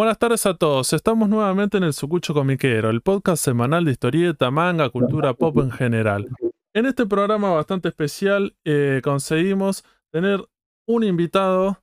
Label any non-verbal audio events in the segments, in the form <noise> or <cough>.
Buenas tardes a todos. Estamos nuevamente en el Sucucho Comiquero, el podcast semanal de historieta, manga, cultura pop en general. En este programa bastante especial eh, conseguimos tener un invitado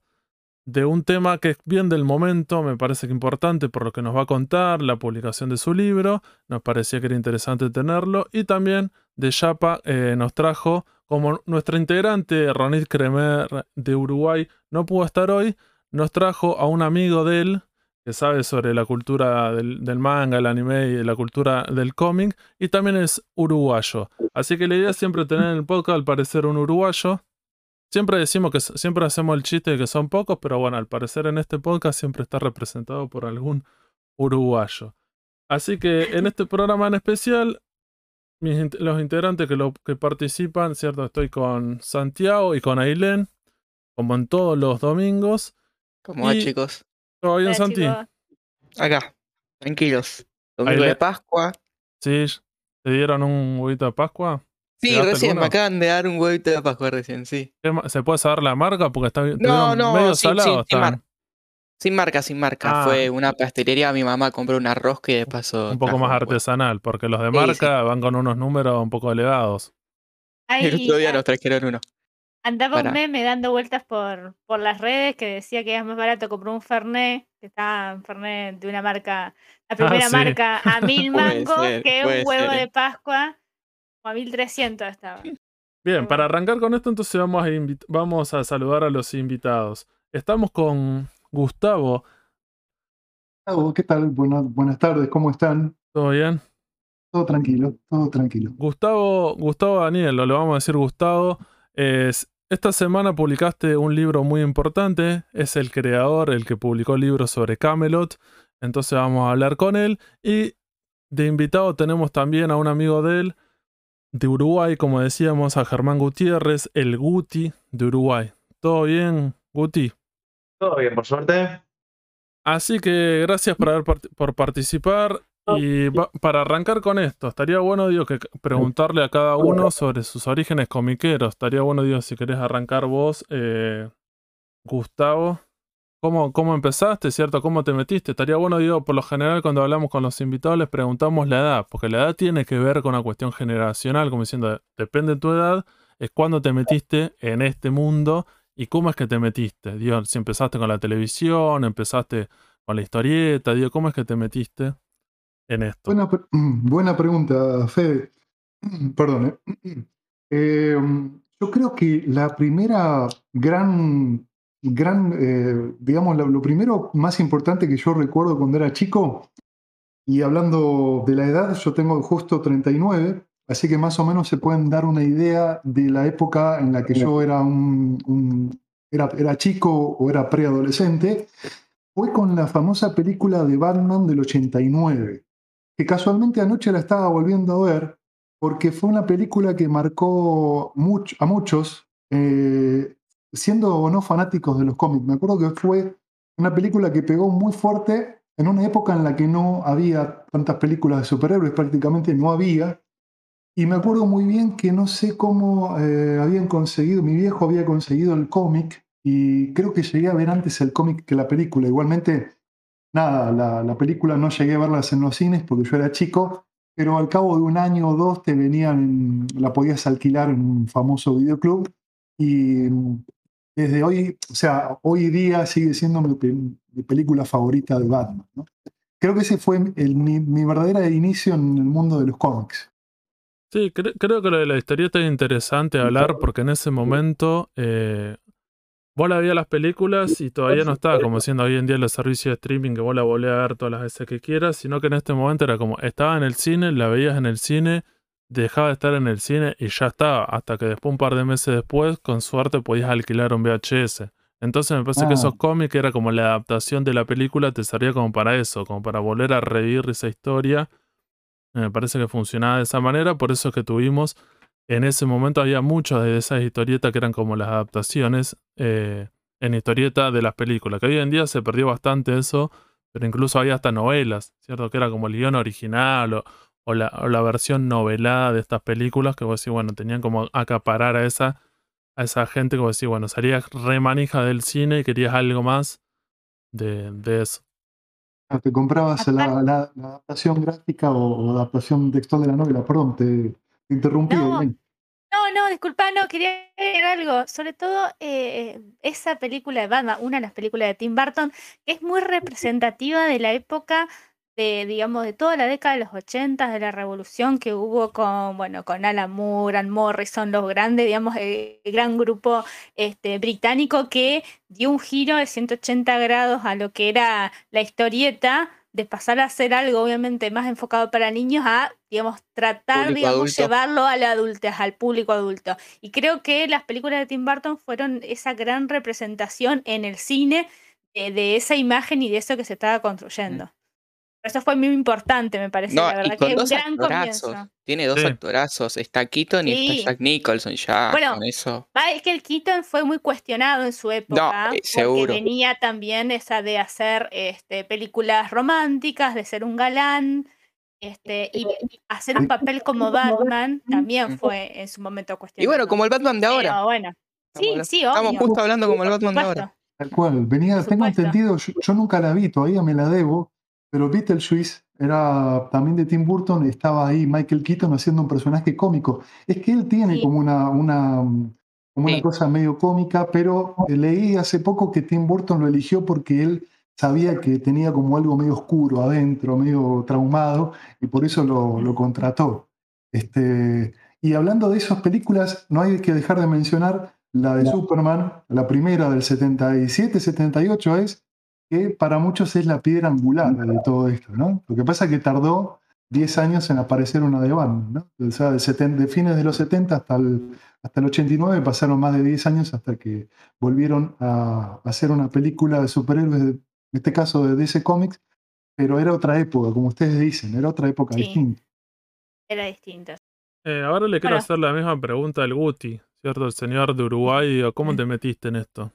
de un tema que es bien del momento, me parece que importante por lo que nos va a contar, la publicación de su libro, nos parecía que era interesante tenerlo, y también de Yapa eh, nos trajo, como nuestra integrante Ronit Kremer de Uruguay no pudo estar hoy, nos trajo a un amigo de él, que sabe sobre la cultura del, manga, el anime y la cultura del cómic, y también es uruguayo. Así que la idea es siempre tener en el podcast al parecer un uruguayo. Siempre decimos que siempre hacemos el chiste de que son pocos, pero bueno, al parecer en este podcast siempre está representado por algún uruguayo. Así que en este programa en especial, los integrantes que, lo, que participan, ¿cierto? Estoy con Santiago y con Ailén, como en todos los domingos. ¿Cómo va, chicos? ¿Todo bien, Santi? Acá, tranquilos. Domingo de Pascua. Sí, ¿te dieron un huevito de Pascua? Sí, recién me acaban de dar un huevito de Pascua recién, sí. ¿Se puede saber la marca? Porque está no, no, medio salado. sin, marca, sin marca. Ah. Fue una pastelería, mi mamá compró un arroz que de paso. Un poco más artesanal, porque los de marca van con unos números un poco elevados. El otro día nos trajeron uno. Andaba un meme dando vueltas por, por las redes que decía que era más barato comprar un Fernet, que estaba un Fernet de una marca, la <laughs> ah, primera marca, a <laughs> mil mangos, que un huevo de Pascua, o a mil trescientos estaba. Bien, para arrancar con esto, entonces vamos a, vamos a saludar a los invitados. Estamos con Gustavo. ¿Qué tal? Buenas, buenas tardes, ¿cómo están? ¿Todo bien? Todo tranquilo, todo tranquilo. Gustavo, Gustavo Daniel, lo le vamos a decir Gustavo, es esta semana publicaste un libro muy importante, es el creador, el que publicó libros sobre Camelot, entonces vamos a hablar con él y de invitado tenemos también a un amigo de él, de Uruguay, como decíamos, a Germán Gutiérrez, el Guti de Uruguay. ¿Todo bien, Guti? Todo bien, por suerte. Así que gracias por, haber por participar. Y para arrancar con esto, estaría bueno, digo, preguntarle a cada uno sobre sus orígenes comiqueros. Estaría bueno, digo, si querés arrancar vos, eh, Gustavo. ¿Cómo, ¿Cómo empezaste, cierto? ¿Cómo te metiste? Estaría bueno, digo, por lo general cuando hablamos con los invitados les preguntamos la edad, porque la edad tiene que ver con una cuestión generacional, como diciendo, depende de tu edad, es cuando te metiste en este mundo y cómo es que te metiste. Digo, si empezaste con la televisión, empezaste con la historieta, digo, ¿cómo es que te metiste? En? <clears throat> Buena, pregunta, Fede. <clears throat> Perdón. ¿eh? Em, <clears throat> yo creo que la primera gran, gran eh, digamos, lo, primero más importante que yo recuerdo cuando era chico, y hablando de la edad, yo tengo justo 39, así que más o menos se pueden dar una idea de la época en la que yo era un, era, chico o era preadolescente, fue con la famosa película de Batman del 89 que casualmente anoche la estaba volviendo a ver porque fue una película que marcó a muchos, eh, siendo o no fanáticos de los cómics. Me acuerdo que fue una película que pegó muy fuerte en una época en la que no había tantas películas de superhéroes, prácticamente no había. Y me acuerdo muy bien que no sé cómo eh, habían conseguido, mi viejo había conseguido el cómic y creo que llegué a ver antes el cómic que la película. Igualmente nada, la, película no llegué a verlas en los cines porque yo era chico, pero al cabo de un año o dos te venían, la podías alquilar en un famoso videoclub y desde hoy, o sea, hoy día sigue siendo mi, película favorita de Batman. Creo que ese fue mi, mi verdadero inicio en el mundo de los cómics. Sí, creo que lo de la historieta es interesante hablar porque en ese momento eh, Vos la veías las películas y todavía no estaba como siendo hoy en día los servicios de streaming que vos la volvés a ver todas las veces que quieras, sino que en este momento era como estaba en el cine, la veías en el cine, dejaba de estar en el cine y ya estaba, hasta que después un par de meses después, con suerte podías alquilar un VHS. Entonces me parece que esos ah. cómics era como la adaptación de la película, te servía como para eso, como para volver a revivir esa historia. Me parece que funcionaba de esa manera, por eso es que tuvimos en ese momento había muchas de esas historietas que eran como las adaptaciones eh, en historieta de las películas, que hoy en día se perdió bastante eso, pero incluso había hasta novelas, ¿cierto? Que era como el guion original o, la, versión novelada de estas películas, que vos decís, bueno, tenían como acaparar a esa, a esa gente, como decís, bueno, salías remanija del cine y querías algo más de, de eso. te comprabas la, adaptación gráfica o, adaptación textual de la novela. Perdón, te, interrumpí. No, no, disculpa, no, quería decir algo. Sobre todo eh, esa película de Batman, una de las películas de Tim Burton, que es muy representativa de la época de, digamos, de toda la década de los 80, de la revolución que hubo con, bueno, con Alan Moore, Ann Morrison, los grandes, digamos, el, gran grupo este, británico que dio un giro de 180 grados a lo que era la historieta, de pasar a ser algo obviamente más enfocado para niños a, digamos, tratar, de llevarlo a la adultez, al público adulto. Y creo que las películas de Tim Burton fueron esa gran representación en el cine de, de esa imagen y de eso que se estaba construyendo. Eso fue muy importante, me parece. la verdad que un gran comienzo. Tiene dos actorazos. Está Keaton y está Jack Nicholson ya. Bueno, con eso. es que el Keaton fue muy cuestionado en su época. Eh, porque venía también esa de hacer este, películas románticas, de ser un galán. Este, y hacer un papel como Batman también fue en su momento cuestionado. Y bueno, como el Batman de ahora. bueno. Sí, sí, Estamos justo hablando como el Batman de ahora. Tal cual, venía, tengo entendido, yo, nunca la vi, todavía me la debo, pero Beetlejuice era también de Tim Burton, estaba ahí Michael Keaton haciendo un personaje cómico. Es que él tiene como una, una, como una cosa medio cómica, pero leí hace poco que Tim Burton lo eligió porque él sabía que tenía como algo medio oscuro adentro, medio traumado, y por eso lo, lo contrató. Este, y hablando de esas películas, no hay que dejar de mencionar la de Superman, la primera del 77-78 es, que para muchos es la piedra angular de todo esto, ¿no? Lo que pasa es que tardó 10 años en aparecer una de Batman, ¿no? O sea, de, fines de los 70 hasta el, hasta el 89 pasaron más de 10 años hasta que volvieron a, hacer una película de superhéroes, en este caso de DC Comics, pero era otra época, como ustedes dicen, era otra época distinta. Era distinta. Eh, ahora le quiero hacer la misma pregunta al Guti, ¿cierto? El señor de Uruguay, ¿cómo te metiste en esto?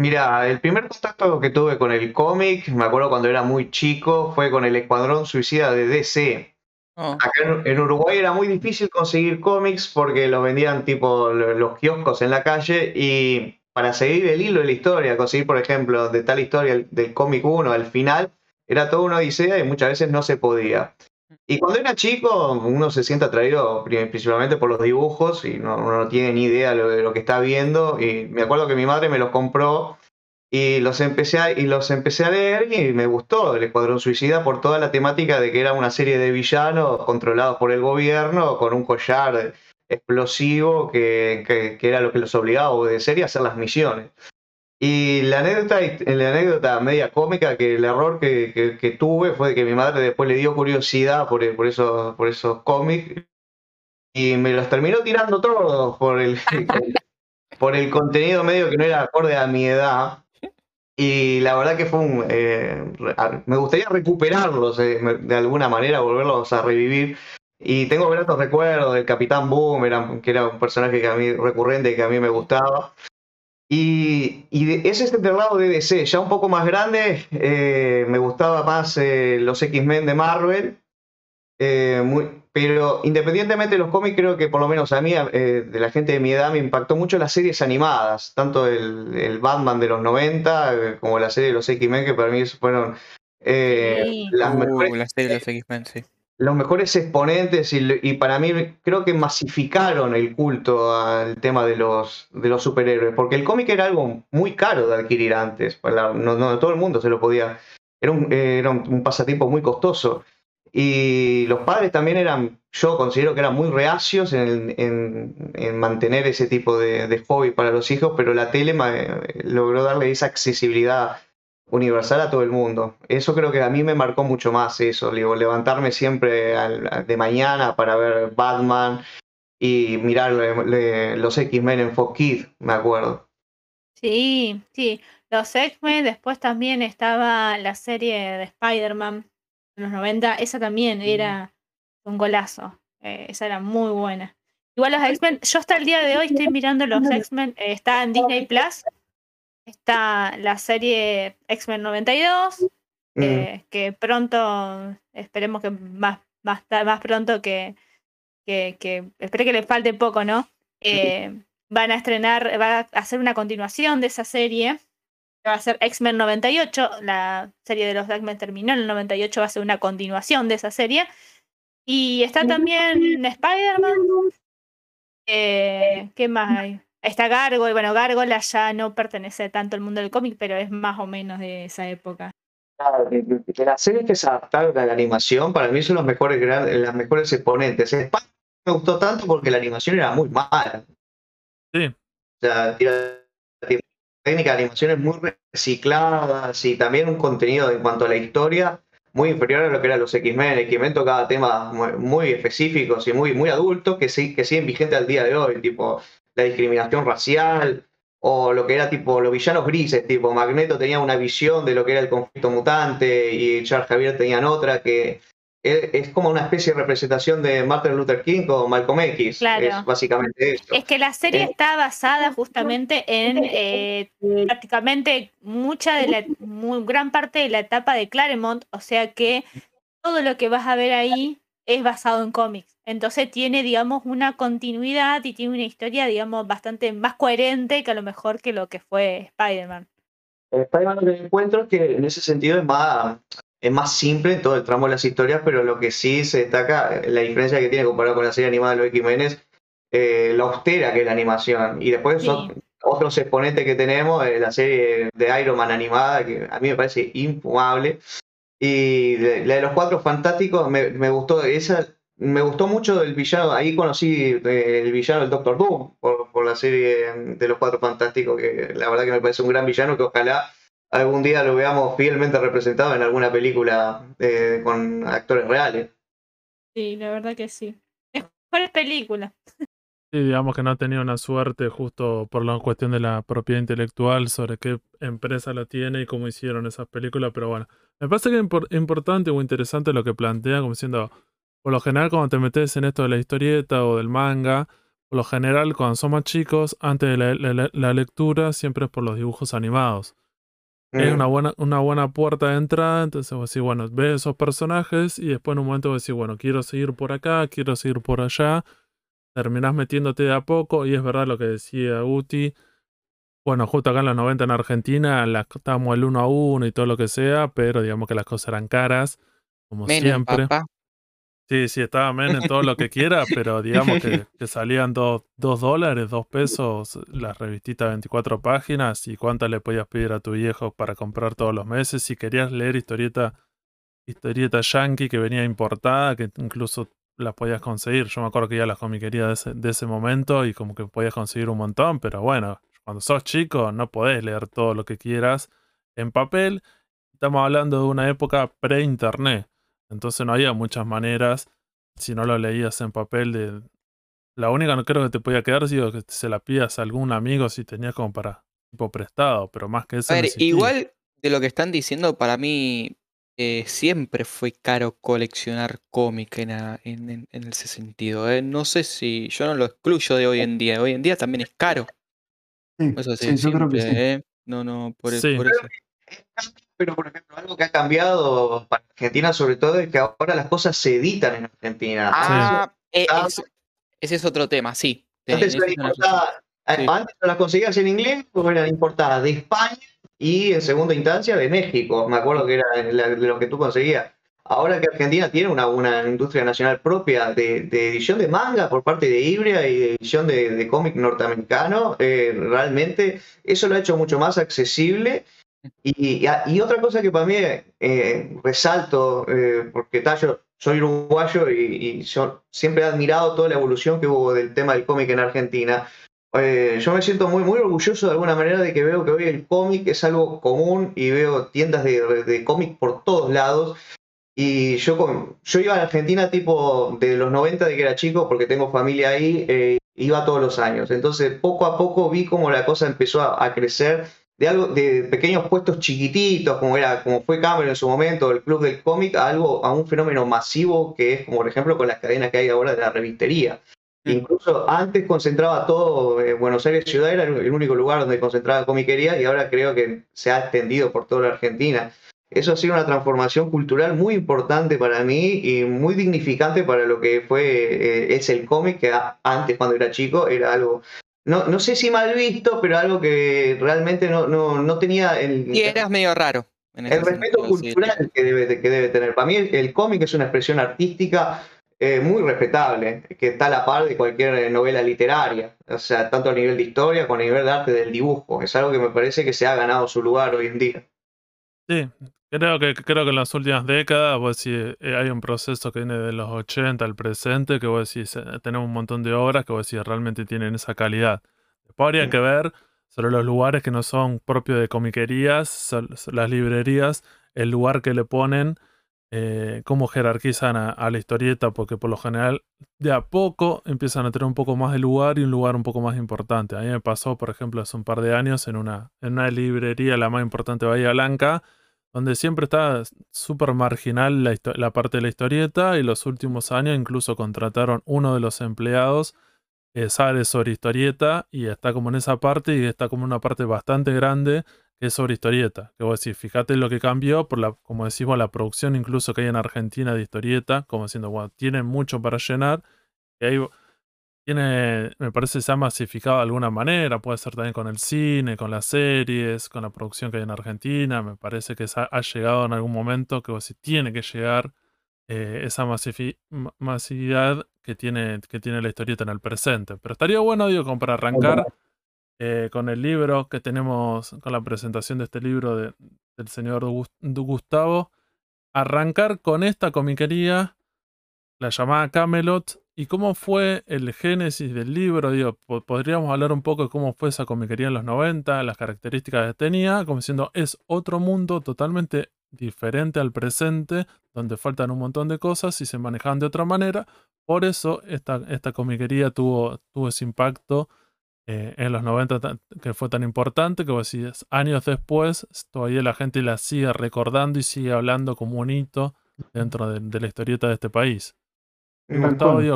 Mira, el primer contacto que tuve con el cómic, me acuerdo cuando era muy chico, fue con el Escuadrón Suicida de DC. Oh. Acá en, Uruguay era muy difícil conseguir cómics porque los vendían tipo los kioscos en la calle y para seguir el hilo de la historia, conseguir por ejemplo de tal historia del cómic 1 al final, era toda una odisea y muchas veces no se podía. Y cuando era chico, uno se siente atraído principalmente por los dibujos y no, uno no tiene ni idea de lo que está viendo. Y me acuerdo que mi madre me los compró y los empecé a, y los empecé a leer y me gustó el Escuadrón Suicida por toda la temática de que era una serie de villanos controlados por el gobierno con un collar explosivo que, que era lo que los obligaba a obedecer y a hacer las misiones. Y la anécdota, la anécdota media cómica, que el error que, tuve fue que mi madre después le dio curiosidad por, por, esos, por esos cómics y me los terminó tirando todos por el, <laughs> por el contenido medio que no era acorde a mi edad. Y la verdad que fue un... Eh, me gustaría recuperarlos eh, de alguna manera, volverlos a revivir. Y tengo gratos recuerdos del Capitán Boom, que era un personaje que a mí recurrente que a mí me gustaba. Y, y es este lado de DC, ya un poco más grande, eh, me gustaba más eh, los X-Men de Marvel, eh, pero independientemente de los cómics, creo que por lo menos a mí, de la gente de mi edad, me impactó mucho las series animadas, tanto el, Batman de los 90 como la serie de los X-Men, que para mí fueron las uh, mejores. La serie de los X-Men, sí los mejores exponentes y, para mí creo que masificaron el culto al tema de los, de los superhéroes, porque el cómic era algo muy caro de adquirir antes, no, todo el mundo se lo podía, era un, era un pasatiempo muy costoso. Y los padres también eran, yo considero que eran muy reacios en, en, mantener ese tipo de, de, hobby para los hijos, pero la tele logró darle esa accesibilidad universal a todo el mundo. Eso creo que a mí me marcó mucho más eso, digo, levantarme siempre de mañana para ver Batman y mirar los X-Men en Fox Kids, me acuerdo. Sí, sí, los X-Men, después también estaba la serie de Spider-Man en los 90, esa también era un golazo, eh, esa era muy buena. Igual los X-Men, yo hasta el día de hoy estoy mirando los X-Men, eh, está en Disney Plus, Está la serie X-Men 92, mm. eh, que pronto, esperemos que más, más, más pronto que, que, que, espero que le falte poco, ¿no? Eh, van a estrenar, va a hacer una continuación de esa serie. va a ser X-Men 98. La serie de los X-Men terminó en el 98, va a ser una continuación de esa serie. Y está también Spider-Man. Eh, ¿Qué más hay? Está Gargoyle. Bueno, Gargoyle ya no pertenece tanto al mundo del cómic, pero es más o menos de esa época. De, las series que se adaptaron a la animación, para mí son los mejores, las mejores exponentes. Spider me gustó tanto porque la animación era muy mala. Sí. O sea, técnica de animaciones muy recicladas y también un contenido en cuanto a la historia muy inferior a lo que eran los X-Men. X-Men tocaba temas muy, específicos y muy, muy adultos que, sí, que siguen vigentes al día de hoy, tipo la discriminación racial o lo que era tipo los villanos grises, tipo Magneto tenía una visión de lo que era el conflicto mutante y Charles Javier tenían otra que es, como una especie de representación de Martin Luther King o Malcolm X. Es básicamente eso. Es que la serie eh, está basada justamente en eh, prácticamente mucha de la, muy, gran parte de la etapa de Claremont, o sea que todo lo que vas a ver ahí es basado en cómics. Entonces tiene, digamos, una continuidad y tiene una historia, digamos, bastante más coherente que a lo mejor que lo que fue Spider-Man. Spider-Man lo que encuentro es que en ese sentido es más, es más simple en todo el tramo de las historias, pero lo que sí se destaca, la diferencia que tiene comparado con la serie animada de X-Men es eh, la austera que es la animación. Y después otros exponentes que tenemos, eh, la serie de Iron Man animada, que a mí me parece infumable. Y la de los cuatro fantásticos me, me, gustó, esa me gustó mucho el villano, ahí conocí eh, el villano del Doctor Doom por, por la serie de los cuatro fantásticos, que la verdad que me parece un gran villano que ojalá algún día lo veamos fielmente representado en alguna película eh, con actores reales. Sí, la verdad que sí. Mejor película. Sí, digamos que no ha tenido una suerte justo por la cuestión de la propiedad intelectual sobre qué empresa la tiene y cómo hicieron esas películas, pero bueno, me parece que es importante o interesante lo que plantea, como diciendo, por lo general cuando te metes en esto de la historieta o del manga, por lo general cuando somos chicos, antes de la lectura, siempre es por los dibujos animados. Es una buena, una buena puerta de entrada, entonces vos decís, bueno, ves esos personajes y después en un momento vos decís, bueno, quiero seguir por acá, quiero seguir por allá, terminás metiéndote de a poco y es verdad lo que decía Uti, bueno, justo acá en los 90 en Argentina estábamos el uno a uno y todo lo que sea, pero digamos que las cosas eran caras, como siempre. Sí, sí, estaba men en todo lo que quiera, pero digamos que, <laughs> salían dos, dólares, dos pesos las revistitas 24 páginas y cuántas le podías pedir a tu viejo para comprar todos los meses. Si querías leer historieta, historieta yankee que venía importada, que incluso las podías conseguir. Yo me acuerdo que ya las comiquería de ese, de ese momento y como que podías conseguir un montón, pero bueno, cuando sos chico no podés leer todo lo que quieras en papel. Estamos hablando de una época pre-internet. Entonces no había muchas maneras, si no lo leías en papel, de... La única no creo que te podía quedar, digo, que se la pidas a algún amigo si tenías como para tipo prestado, pero más que eso. A ver, igual de lo que están diciendo, para mí eh, siempre fue caro coleccionar cómic en, en, ese sentido. ¿eh? No sé si yo no lo excluyo de hoy en día. Hoy en día también es caro. Sí, eso sí, yo creo que sí. ¿eh? No, no, por, por eso pero por ejemplo, algo que ha cambiado para Argentina sobre todo es que ahora las cosas se editan en Argentina. Ah, eh, ese es otro tema, sí. Antes, las conseguías en inglés, pues eran importadas de España y en segunda instancia de México. Me acuerdo que era de lo que tú conseguías. Ahora que Argentina tiene una, una industria nacional propia de, edición de manga por parte de Ibria y de edición de, cómic norteamericano, eh, realmente eso lo ha hecho mucho más accesible y, y, otra cosa que para mí eh, resalto, eh, porque yo soy uruguayo y, yo siempre he admirado toda la evolución que hubo del tema del cómic en Argentina. Eh, yo me siento muy, muy orgulloso de alguna manera de que veo que hoy el cómic es algo común y veo tiendas de, de cómic por todos lados. Y yo, yo iba a Argentina tipo de los 90 de que era chico porque tengo familia ahí, iba todos los años. Entonces poco a poco vi cómo la cosa empezó a, a crecer de algo de pequeños puestos chiquititos como era como fue Cameron en su momento el club del cómic a algo a un fenómeno masivo que es como por ejemplo con las cadenas que hay ahora de la revistería. Incluso antes concentraba todo eh, Buenos Aires ciudad era el único lugar donde concentraba comiquería y ahora creo que se ha extendido por toda la Argentina eso ha sido una transformación cultural muy importante para mí y muy dignificante para lo que fue eh, es el cómic que antes cuando era chico era algo no, no sé si mal visto, pero algo que realmente no, no, tenía el... Y eras medio raro. el respeto cultural que, debe, que debe tener. Para mí el, cómic es una expresión artística eh, muy respetable, que está a la par de cualquier novela literaria, o sea, tanto a nivel de historia como a nivel de arte del dibujo. Es algo que me parece que se ha ganado su lugar hoy en día. Sí, creo que, creo que en las últimas décadas vos decís, eh, hay un proceso que viene de los 80 al presente, que vos decís, eh, tenemos un montón de obras que vos decís realmente tienen esa calidad. Después habría que ver sobre los lugares que no son propios de comiquerías, las librerías, el lugar que le ponen, eh, cómo jerarquizan a, la historieta, porque por lo general de a poco empiezan a tener un poco más de lugar y un lugar un poco más importante. A mí me pasó, por ejemplo, hace un par de años en una, en una librería, la más importante de Bahía Blanca, donde siempre está súper marginal la, parte de la historieta y los últimos años incluso contrataron uno de los empleados que sabe sobre historieta y está como en esa parte y está como una parte bastante grande que es sobre historieta. Que vos decís, fíjate lo que cambió, por la, como decimos, la producción incluso que hay en Argentina de historieta, como diciendo, bueno, tienen mucho para llenar. Y ahí tiene, me parece, se ha masificado de alguna manera, puede ser también con el cine, con las series, con la producción que hay en Argentina, me parece que ha, llegado en algún momento que si tiene que llegar eh, esa masividad que tiene, que tiene la historieta en el presente. Pero estaría bueno, digo, como para arrancar eh, con el libro que tenemos, con la presentación de este libro del señor Gustavo, arrancar con esta comiquería, la llamada Camelot, ¿Y cómo fue el génesis del libro? Digo, podríamos hablar un poco de cómo fue esa comiquería en los 90, las características que tenía, como diciendo, es otro mundo totalmente diferente al presente, donde faltan un montón de cosas y se manejan de otra manera. Por eso esta, comiquería tuvo, ese impacto eh, en los 90 que fue tan importante, que años después, todavía la gente la sigue recordando y sigue hablando como un hito dentro de la historieta de este país.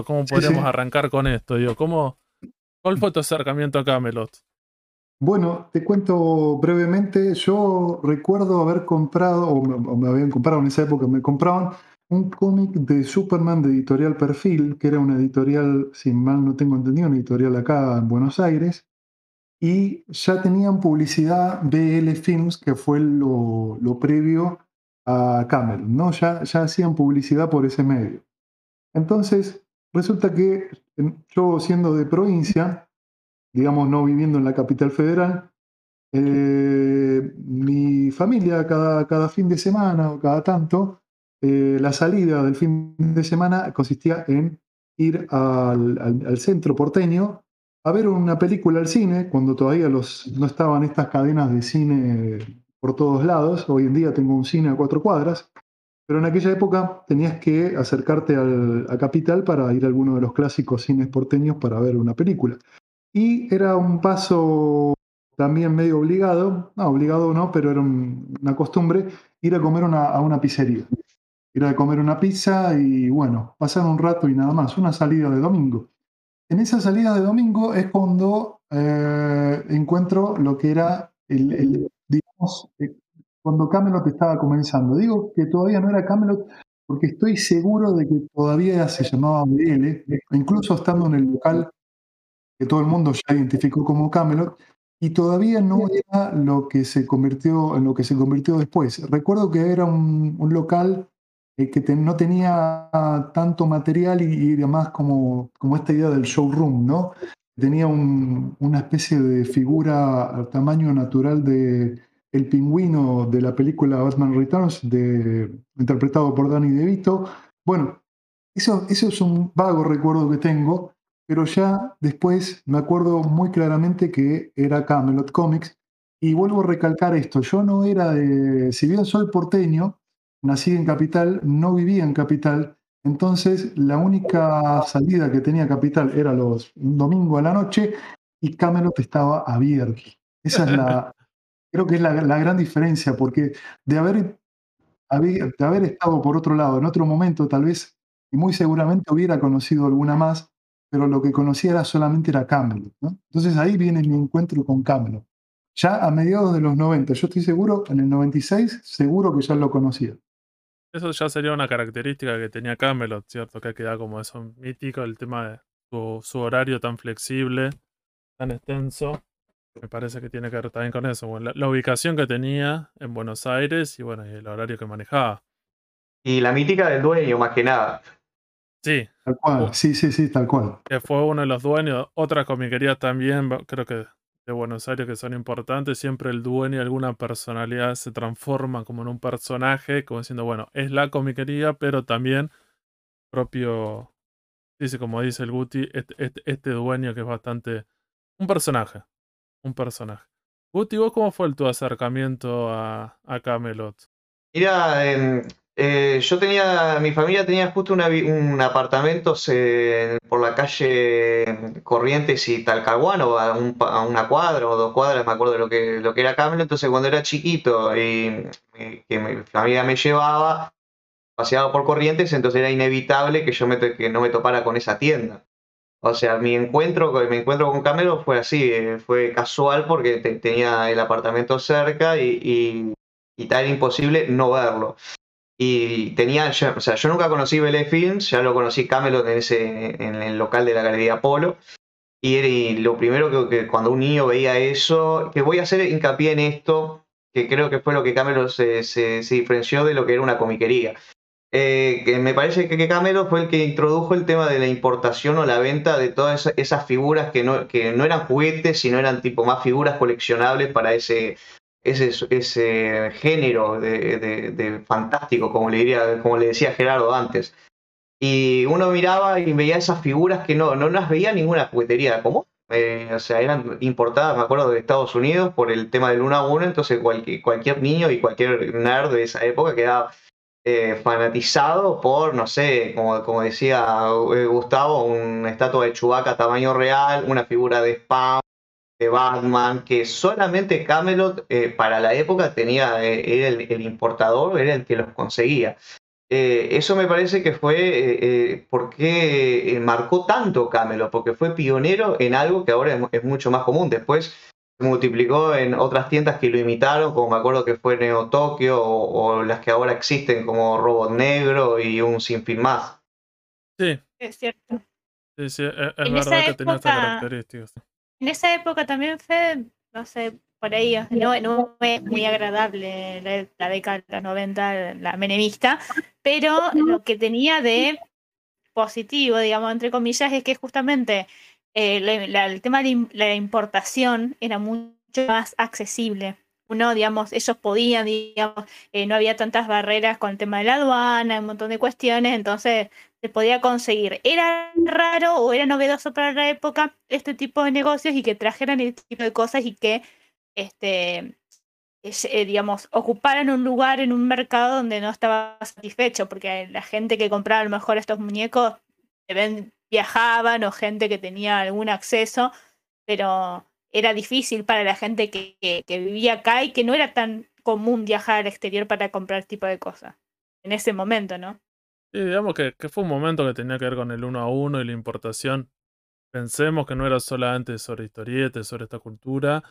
¿Cómo podríamos arrancar con esto? Digo, ¿cómo, ¿Cuál fue tu acercamiento a Camelot? Bueno, te cuento brevemente. Yo recuerdo haber comprado, o me, habían comprado en esa época, me compraban un cómic de Superman de editorial Perfil, que era una editorial, si mal no tengo entendido, una editorial acá en Buenos Aires, y ya tenían publicidad BL Films, que fue lo, previo a Camelot, ¿no? Ya, ya hacían publicidad por ese medio. Entonces, resulta que yo siendo de provincia, digamos no viviendo en la capital federal, eh, mi familia cada, cada, fin de semana o cada tanto, eh, la salida del fin de semana consistía en ir al, centro porteño a ver una película al cine, cuando todavía los, no estaban estas cadenas de cine por todos lados. Hoy en día tengo un cine a cuatro cuadras. Pero en aquella época tenías que acercarte a Capital para ir a alguno de los clásicos cines porteños para ver una película. Y era un paso también medio obligado, no, obligado no, pero era una costumbre ir a comer a una pizzería. Ir a comer una pizza y bueno, pasar un rato y nada más, una salida de domingo. En esa salida de domingo es cuando eh, encuentro lo que era el, digamos, eh, cuando Camelot estaba comenzando. Digo que todavía no era Camelot porque estoy seguro de que todavía se llamaba BL, incluso estando en el local que todo el mundo ya identificó como Camelot, y todavía no era lo que se convirtió en lo que se convirtió después. Recuerdo que era un, local eh, que no tenía tanto material y, además como, como esta idea del showroom, ¿no? Tenía una especie de figura al tamaño natural de, el pingüino de la película Batman Returns, interpretado por Danny DeVito. Bueno, eso, eso es un vago recuerdo que tengo, pero ya después me acuerdo muy claramente que era Camelot Comics. Y vuelvo a recalcar esto, yo no era de, si bien soy porteño, nací en Capital, no vivía en Capital, entonces la única salida que tenía Capital era los un domingo a la noche y Camelot estaba abierto. Esa es la, <laughs> creo que es la, gran diferencia, porque de haber, de haber estado por otro lado, en otro momento tal vez, y muy seguramente hubiera conocido alguna más, pero lo que conocía era solamente era Camelot. Entonces ahí viene mi encuentro con Camelot. Ya a mediados de los 90, yo estoy seguro, en el 96, seguro que ya lo conocía. Eso ya sería una característica que tenía Camelot, ¿cierto? Que queda como eso mítico, el tema de su horario tan flexible tan extenso. Me parece que tiene que ver también con eso. la, ubicación que tenía en Buenos Aires y bueno, el horario que manejaba. Y la mítica del dueño, más que nada. Sí. Tal cual, sí, sí, sí, tal cual. Que fue uno de los dueños. Otras comiquerías también, creo que de Buenos Aires que son importantes. Siempre el dueño y alguna personalidad se transforma como en un personaje, como diciendo, bueno, es la comiquería, pero también propio, dice como dice el Guti, este, este, este dueño que es bastante un personaje un personaje. Guti, ¿vos cómo fue tu acercamiento a, a Camelot? Mira, em, eh, yo tenía, mi familia tenía justo un apartamento por la calle Corrientes y Talcahuano, a, a, una cuadra o dos cuadras, me acuerdo de lo que, lo que era Camelot. Entonces, cuando era chiquito y que mi familia me llevaba, paseaba por Corrientes, entonces era inevitable que yo me, que no me topara con esa tienda. O sea, mi encuentro, mi encuentro con Camelo fue así, eh, fue casual porque tenía el apartamento cerca y, y, tal imposible no verlo. Y tenía, o sea, yo nunca conocí Belé Films, ya lo conocí Camelot en, ese, en el local de la Galería Polo. Y, lo primero que, cuando un niño veía eso, que voy a hacer hincapié en esto, que creo que fue lo que Camelot se, se, se diferenció de lo que era una comiquería. Eh, que me parece que, Camelo fue el que introdujo el tema de la importación o la venta de todas esas, figuras que no, que no eran juguetes, sino eran tipo más figuras coleccionables para ese, ese, ese género de, fantástico, como le, diría, como le decía Gerardo antes. Y uno miraba y veía esas figuras que no, no las veía ninguna juguetería común. Eh, o sea, eran importadas, me acuerdo, de Estados Unidos por el tema del Luna a entonces cualquier, cualquier niño y cualquier nerd de esa época quedaba eh, fanatizado por, no sé, como, como decía eh, Gustavo, una estatua de Chewbacca tamaño real, una figura de Spam, de Batman, que solamente Camelot eh, para la época tenía, era el, importador, era el que los conseguía. eso me parece que fue porque marcó tanto Camelot, porque fue pionero en algo que ahora es, es mucho más común. Después multiplicó en otras tiendas que lo imitaron, como me acuerdo que fue Neo Tokyo o, las que ahora existen como Robot Negro y un sinfín más. Sí. Es cierto. Sí, sí, es, verdad que tenía estas características. En esa época también fue, no sé, por ahí, no, no fue muy agradable la, década de los 90, la menemista, pero lo que tenía de positivo, digamos, entre comillas, es que justamente eh, el tema de la importación era mucho más accesible. Uno, digamos, ellos podían, digamos, eh, no había tantas barreras con el tema de la aduana, un montón de cuestiones, entonces se podía conseguir. Era raro o era novedoso para la época este tipo de negocios y que trajeran este tipo de cosas y que, este, eh, digamos, ocuparan un lugar en un mercado donde no estaba satisfecho, porque la gente que compraba a lo mejor estos muñecos se ven viajaban o gente que tenía algún acceso, pero era difícil para la gente que, vivía acá y que no era tan común viajar al exterior para comprar tipo de cosas en ese momento, ¿no? Sí, digamos que, fue un momento que tenía que ver con el uno a uno y la importación. Pensemos que no era solamente sobre historietes, sobre esta cultura,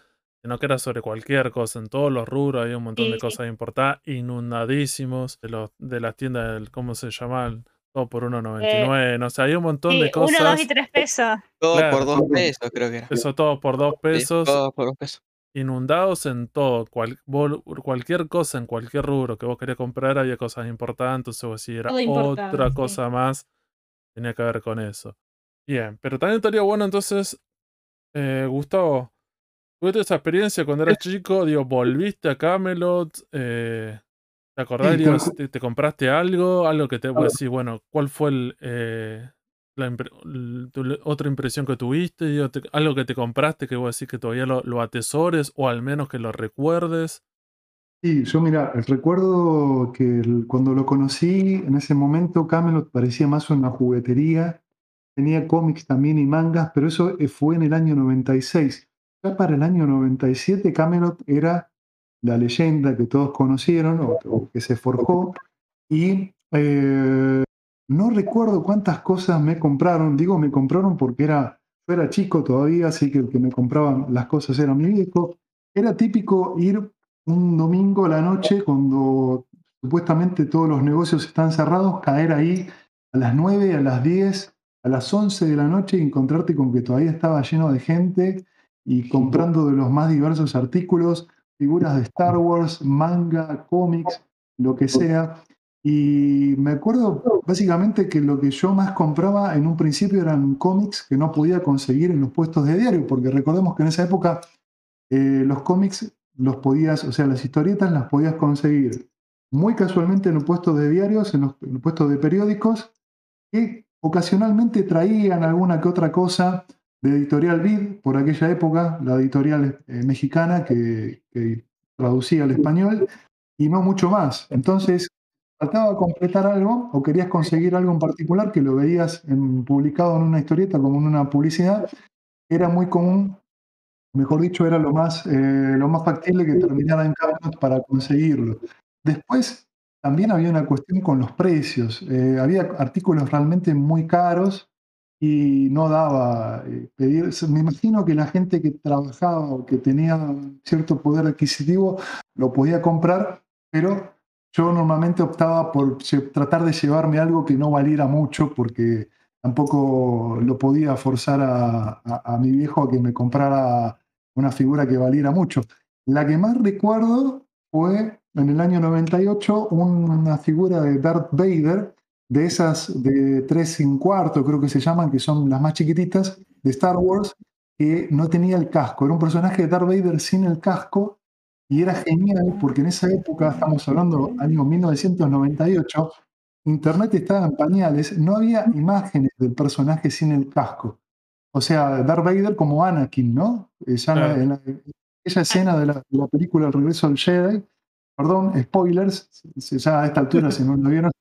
sino que era sobre cualquier cosa. En todos los rubros había un montón de cosas importadas, inundadísimos de, los, de las tiendas, del, ¿cómo se llamaban? Todo por 1.99, no sé, hay un montón de cosas. 1, 2 y 3 pesos. Todo por 2 pesos, creo que era. Eso todo por 2 pesos. todo por 2 pesos. Inundados en todo. cualquier cosa, en cualquier rubro que vos querías comprar, había cosas importantes. O si era otra cosa más, tenía que ver con eso. Bien, pero también estaría bueno entonces, eh, Gustavo, tuviste esa experiencia cuando eras chico, digo, volviste a Camelot, eh, ¿Te acordás, te, compraste algo? Algo que te voy a decir, bueno, ¿cuál fue el, eh, la otra impresión que tuviste? algo que te compraste que voy a decir que todavía lo, atesores o al menos que lo recuerdes. Sí, yo mira, recuerdo que cuando lo conocí, en ese momento Camelot parecía más una juguetería, tenía cómics también y mangas, pero eso eh, fue en el año 96. Ya para el año 97 Camelot era la leyenda que todos conocieron o, que se forjó. Y eh, no recuerdo cuántas cosas me compraron. Digo, me compraron porque era, yo era chico todavía, así que el que me compraban las cosas era mi viejo. Era típico ir un domingo a la noche cuando supuestamente todos los negocios están cerrados, caer ahí a las 9, a las 10, a las 11 de la noche y encontrarte con que todavía estaba lleno de gente y comprando de los más diversos artículos, figuras de Star Wars, manga, cómics, lo que sea. Y me acuerdo básicamente que lo que yo más compraba en un principio eran cómics que no podía conseguir en los puestos de diario, porque recordemos que en esa época eh, los cómics los podías, o sea, las historietas las podías conseguir muy casualmente en los puestos de diarios, en los, puestos de periódicos, que ocasionalmente traían alguna que otra cosa de Editorial Vid, por aquella época, la editorial eh, mexicana que, traducía al español, y no mucho más. Entonces, faltaba completar algo o querías conseguir algo en particular que lo veías publicado en una historieta como en una publicidad, era muy común, mejor dicho, era lo más, eh, lo más factible que terminara en Camelot para conseguirlo. Después también había una cuestión con los precios. Eh, había artículos realmente muy caros y no daba eh, pedir. Me imagino que la gente que trabajaba o que tenía cierto poder adquisitivo lo podía comprar, pero yo normalmente optaba por tratar de llevarme algo que no valiera mucho porque tampoco lo podía forzar a, mi viejo a que me comprara una figura que valiera mucho. La que más recuerdo fue en el año 98 una figura de Darth Vader, de esas de 3 y cuarto, creo que se llaman, que son las más chiquititas, de Star Wars, que no tenía el casco. Era un personaje de Darth Vader sin el casco y era genial porque en esa época, estamos hablando año 1998, Internet estaba en pañales, no había imágenes del personaje sin el casco. O sea, Darth Vader como Anakin, ¿no? Eh, ya en, esa escena de la, película El regreso del Jedi, perdón, spoilers, ya a esta altura, si no lo vieron,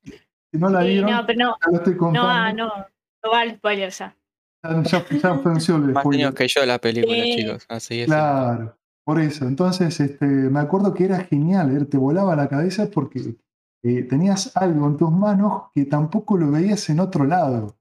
si no la vieron, no, pero no, ya lo estoy contando. No, no, no va el spoiler ya. Ya, ya, Más <laughs> años que yo la película, chicos. Así es. Claro. Por eso, entonces este, me acuerdo que era genial, ¿eh? te volaba la cabeza porque eh, tenías algo en tus manos que tampoco lo veías en otro lado.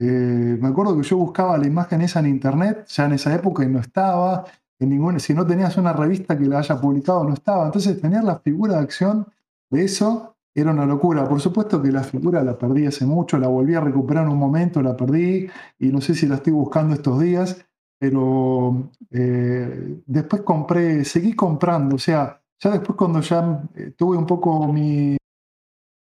Eh, me acuerdo que yo buscaba la imagen esa en internet, ya en esa época y no estaba, en ninguna, si no tenías una revista que la haya publicado no estaba, entonces tener la figura de acción de eso era una locura. Por supuesto que la figura la perdí hace mucho, la volví a recuperar en un momento, la perdí y no sé si la estoy buscando estos días, pero eh, después compré, seguí comprando, o sea, ya después cuando ya eh, tuve un poco mi...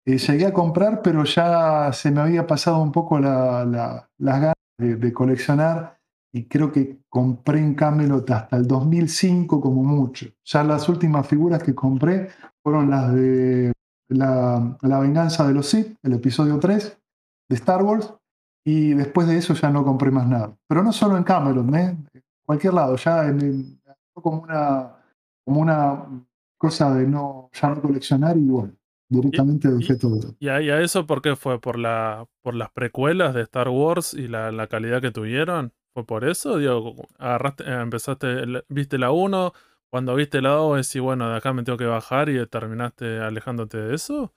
Eh, llegué a comprar, pero ya se me había pasado un poco las ganas de, coleccionar y creo que compré en Camelot hasta el 2005 como mucho. Ya las últimas figuras que compré fueron las de la, la venganza de los Sith, el episodio 3 de Star Wars, y después de eso ya no compré más nada. Pero no solo en Cameron, ¿eh? en cualquier lado, ya en, como, una, como una cosa de no, ya no coleccionar y bueno, directamente dejé todo. ¿Y a, eso por qué fue? ¿Por, la, ¿Por las precuelas de Star Wars y la, la calidad que tuvieron? ¿Fue por eso? Digo, agarraste, eh, empezaste, viste la 1, cuando viste la 2 decís, bueno, de acá me tengo que bajar y terminaste alejándote de eso?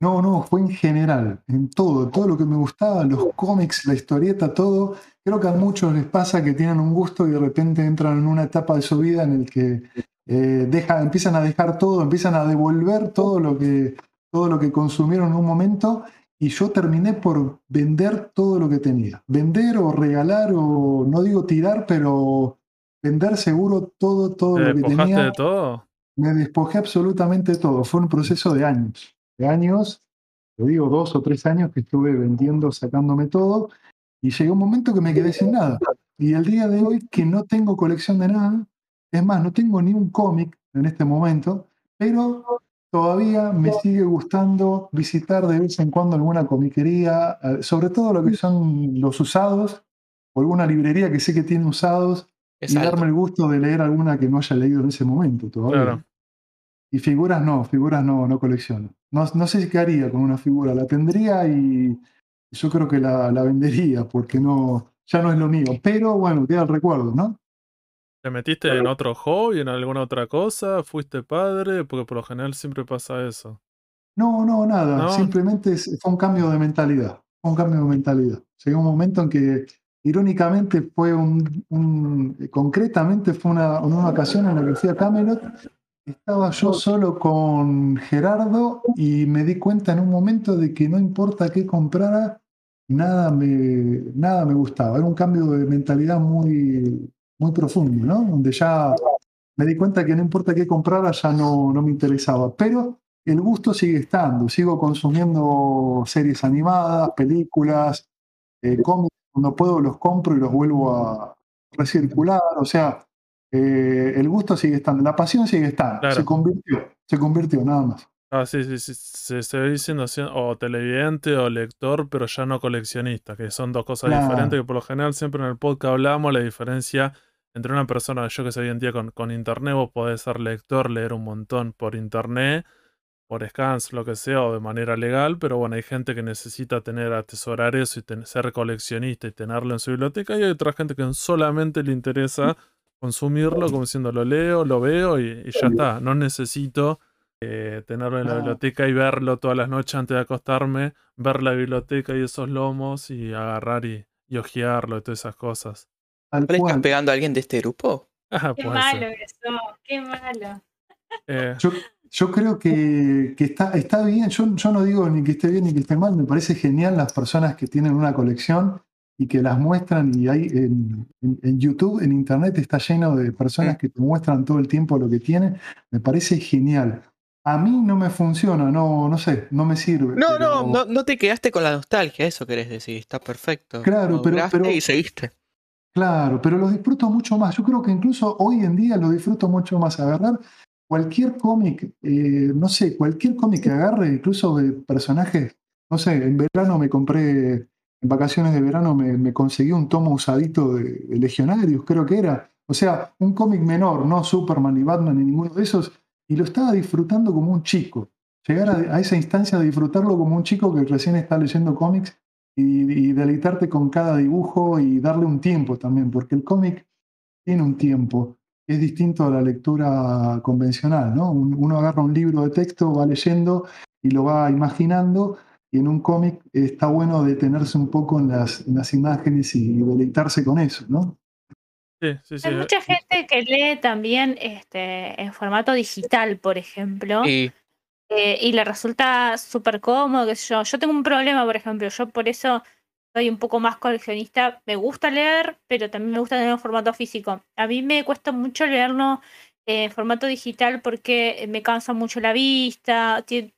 No, no, fue en general, en todo, todo lo que me gustaba, los cómics, la historieta, todo. Creo que a muchos les pasa que tienen un gusto y de repente entran en una etapa de su vida en el que eh, empiezan a dejar todo, empiezan a devolver todo lo, que, todo lo que consumieron en un momento y yo terminé por vender todo lo que tenía. Vender o regalar o no digo tirar, pero vender seguro todo, todo lo que tenía. de todo? Me despojé absolutamente todo. Fue un proceso de años años, te digo dos o tres años que estuve vendiendo, sacándome todo, y llegó un momento que me quedé sin nada. Y el día de hoy que no tengo colección de nada, es más, no tengo ni un cómic en este momento, pero todavía me sigue gustando visitar de vez en cuando alguna comiquería, eh, sobre todo lo que son los usados, o alguna librería que sé que tiene usados, y darme el gusto de leer alguna que no haya leído en ese momento todavía. Y figuras no, figuras no, no colecciono. No, no sé qué haría con una figura. La tendría y yo creo que la, vendería porque no, ya no es lo mío. Pero bueno, queda el recuerdo, ¿no? ¿Te metiste en otro hobby, en alguna otra cosa? ¿Fuiste padre? Porque por lo general siempre pasa eso. No, no, nada. Simplemente fue un cambio de mentalidad. Fue un cambio de mentalidad. Llegó un momento en que, irónicamente, fue un. concretamente, fue una, una ocasión en la que fui a Camelot estaba yo solo con Gerardo y me di cuenta en un momento de que no importa qué comprara, nada me, nada me gustaba. Era un cambio de mentalidad muy, muy profundo, ¿no? Donde ya me di cuenta que no importa qué comprara, ya no, no me interesaba. Pero el gusto sigue estando. Sigo consumiendo series animadas, películas, eh, cómics. Cuando puedo los compro y los vuelvo a recircular. O sea, eh, el gusto sigue estando. La pasión sigue estando. Se convirtió. Se convirtió, nada más. Ah, sí, sí, sí. Se, se diciendo o televidente o lector, pero ya no coleccionista, que son dos cosas diferentes que por lo general siempre en el podcast hablamos la diferencia entre una persona, yo que sé hoy en día con, con internet, vos podés ser lector, leer un montón por internet, por scans, lo que sea, o de manera legal, pero bueno, hay gente que necesita tener, atesorar eso y ser coleccionista y tenerlo en su biblioteca, y hay otra gente que solamente le interesa consumirlo, como diciendo, lo leo, lo veo y, ya está, no necesito eh, tenerlo en la biblioteca y verlo todas las noches antes de acostarme, ver la biblioteca y esos lomos y agarrar y, y ojearlo y todas esas cosas. ¿Le estás pegando a alguien de este grupo? Ah, qué malo eso, qué malo. Eh. Yo, creo que, está, está bien, yo, yo, no digo ni que esté bien ni que esté mal, me parece genial las personas que tienen una colección y que las muestran y hay en, YouTube, en Internet está lleno de personas que te muestran todo el tiempo lo que tienen, me parece genial. A mí no me funciona, no, no sé, no me sirve. No, no, no, te quedaste con la nostalgia, eso querés decir, está perfecto. Claro, pero, pero, y seguiste. Claro, pero lo disfruto mucho más. Yo creo que incluso hoy en día lo disfruto mucho más. Agarrar cualquier cómic, eh, no sé, cualquier cómic que agarre, incluso de personajes, no sé, en verano me compré, en vacaciones de verano me, conseguí un tomo usadito de, Legionarios, creo que era. O sea, un cómic menor, no Superman ni Batman ni ninguno de esos, y lo estaba disfrutando como un chico. Llegar a esa instancia de disfrutarlo como un chico que recién está leyendo cómics y, deleitarte con cada dibujo y darle un tiempo también, porque el cómic tiene un tiempo. Es distinto a la lectura convencional, ¿no? Uno agarra un libro de texto, va leyendo y lo va imaginando, y en un cómic está bueno detenerse un poco en las, las imágenes y deleitarse con eso, ¿no? Sí, sí, sí. Hay mucha gente que lee también este, en formato digital, por ejemplo. Eh, y le resulta súper cómodo, qué sé yo. Yo tengo un problema, por ejemplo, yo por eso soy un poco más coleccionista. Me gusta leer, pero también me gusta tener un formato físico. A mí me cuesta mucho leerlo en formato digital porque me cansa mucho la vista, tiene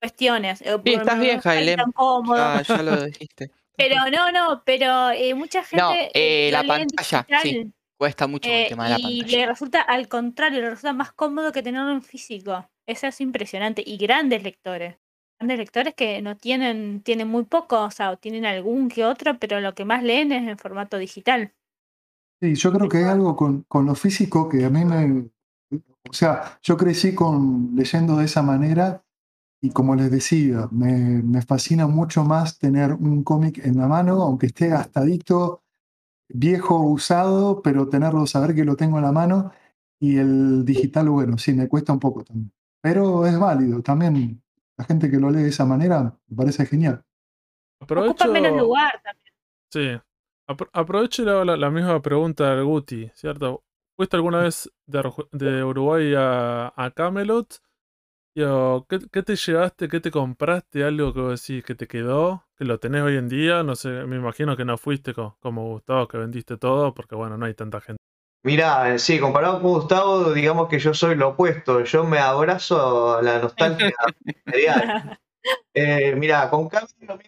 cuestiones. Eh, sí, estás vieja, Elena. Ah, ya lo dijiste. <laughs> Pero no, no, pero eh, mucha gente. No, eh, la pantalla, sí. Cuesta mucho el tema de la pantalla. Y le resulta, al contrario, le resulta más cómodo que tenerlo en físico. Eso es impresionante. Y grandes lectores. Grandes lectores que no tienen, tienen muy poco, o sea, tienen algún que otro, pero lo que más leen es en formato digital. Sí, yo creo que hay algo con, con lo físico que a mí me. O sea, yo crecí con leyendo de esa manera y como les decía, me, me fascina mucho más tener un cómic en la mano, aunque esté gastadito, viejo, usado, pero tenerlo, saber que lo tengo en la mano. Y el digital, bueno, sí, me cuesta un poco también. Pero es válido. También la gente que lo lee de esa manera me parece genial. Aprovecho... Ocupa menos lugar también. Sí. aprovecho la, la, misma pregunta del Guti, ¿cierto? ¿Fuiste alguna vez de, Uruguay a, a Camelot? ¿qué, ¿qué, te llevaste? ¿Qué te compraste? ¿Algo que decís que te quedó? ¿Que lo tenés hoy en día? No sé, me imagino que no fuiste como Gustavo, que vendiste todo, porque bueno, no hay tanta gente. Mira, sí, comparado con Gustavo, digamos que yo soy lo opuesto. Yo me abrazo a la nostalgia <laughs> material. Eh, mira, con cambio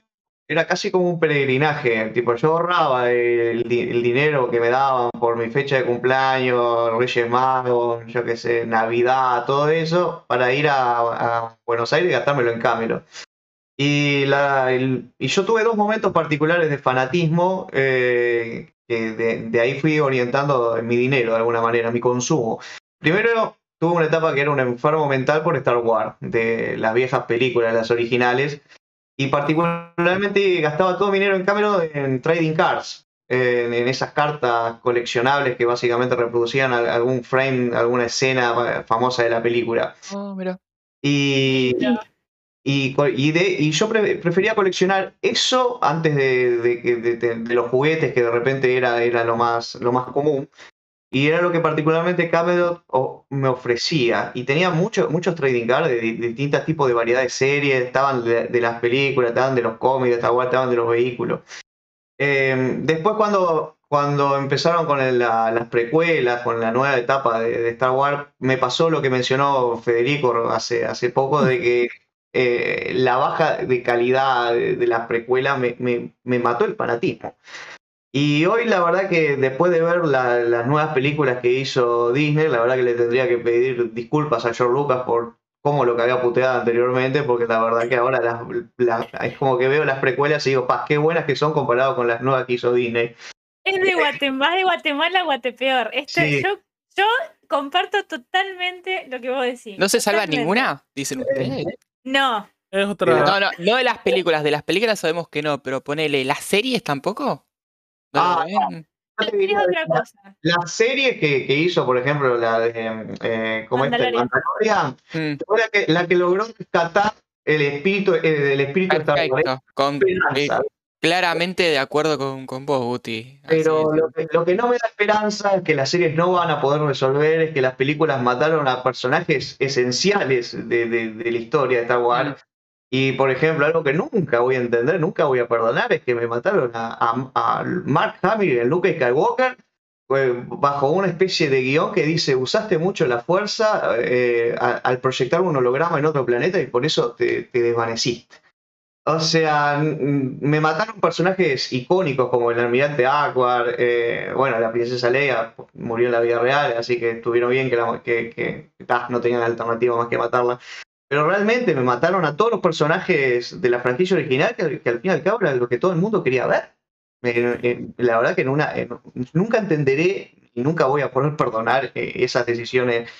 era casi como un peregrinaje. Tipo, yo ahorraba el, dinero que me daban por mi fecha de cumpleaños, Reyes Magos, yo qué sé, Navidad, todo eso, para ir a, Buenos Aires y gastármelo en Camelo. Y, la, y yo tuve dos momentos particulares de fanatismo eh, que de, ahí fui orientando mi dinero de alguna manera, mi consumo. Primero tuve una etapa que era un enfermo mental por Star Wars, de las viejas películas, las originales, y particularmente gastaba todo mi dinero en Cameron en trading cards, en, esas cartas coleccionables que básicamente reproducían algún frame, alguna escena famosa de la película. Oh, mira. Y, y, y, yo prefería coleccionar eso antes de, los juguetes, que de repente era, era lo, más, lo más común. Y era lo que particularmente Camelot me ofrecía. Y tenía muchos muchos trading cards de, distintos tipos de variedad de series. Estaban de, las películas, estaban de los cómics, estaban de los vehículos. Em, después cuando, cuando empezaron con las precuelas, con la nueva etapa de, Star Wars, me pasó lo que mencionó Federico hace, hace poco, de que <laughs> eh, la baja de calidad de, las precuelas me, me, mató el fanatismo. Y hoy la verdad que después de ver las nuevas películas que hizo Disney, la verdad que le tendría que pedir disculpas a George Lucas por como lo que había puteado anteriormente, porque la verdad que ahora es como que veo las precuelas y digo, pa, qué buenas que son comparado con las nuevas que hizo Disney. Es de Guatemala, de Guatemala a Guatepeor. Esto, yo, yo comparto totalmente lo que vos decís. ¿No se salva ninguna? Dicen ustedes. No. Es otra. No, no, no de las películas. De las películas sabemos que no, pero ponele, ¿las series tampoco? ah, la, serie que, que, hizo, por ejemplo, la de eh, ¿cómo es? Mandalorian, mm. la, que, la que logró rescatar el espíritu, el, espíritu de Star Wars. Claramente de acuerdo con, con vos, Guti. Pero lo que, lo que, no me da esperanza es que las series no van a poder resolver, es que las películas mataron a personajes esenciales de, de, de la historia de Star Wars. Mm. Y por ejemplo, algo que nunca voy a entender, nunca voy a perdonar, es que me mataron a, Mark Hamill Luke Skywalker bajo una especie de guion que dice usaste mucho la fuerza eh, al proyectar un holograma en otro planeta y por eso te, desvaneciste. O sea, me mataron personajes icónicos como el almirante Aquar, eh, bueno, la princesa Leia murió en la vida real, así que estuvieron bien que, que, no tenían alternativa más que matarla. Pero realmente me mataron a todos los personajes de la franquicia original que, al fin y al cabo era lo que todo el mundo quería ver. la verdad que nunca entenderé y nunca voy a poder perdonar eh, esas decisiones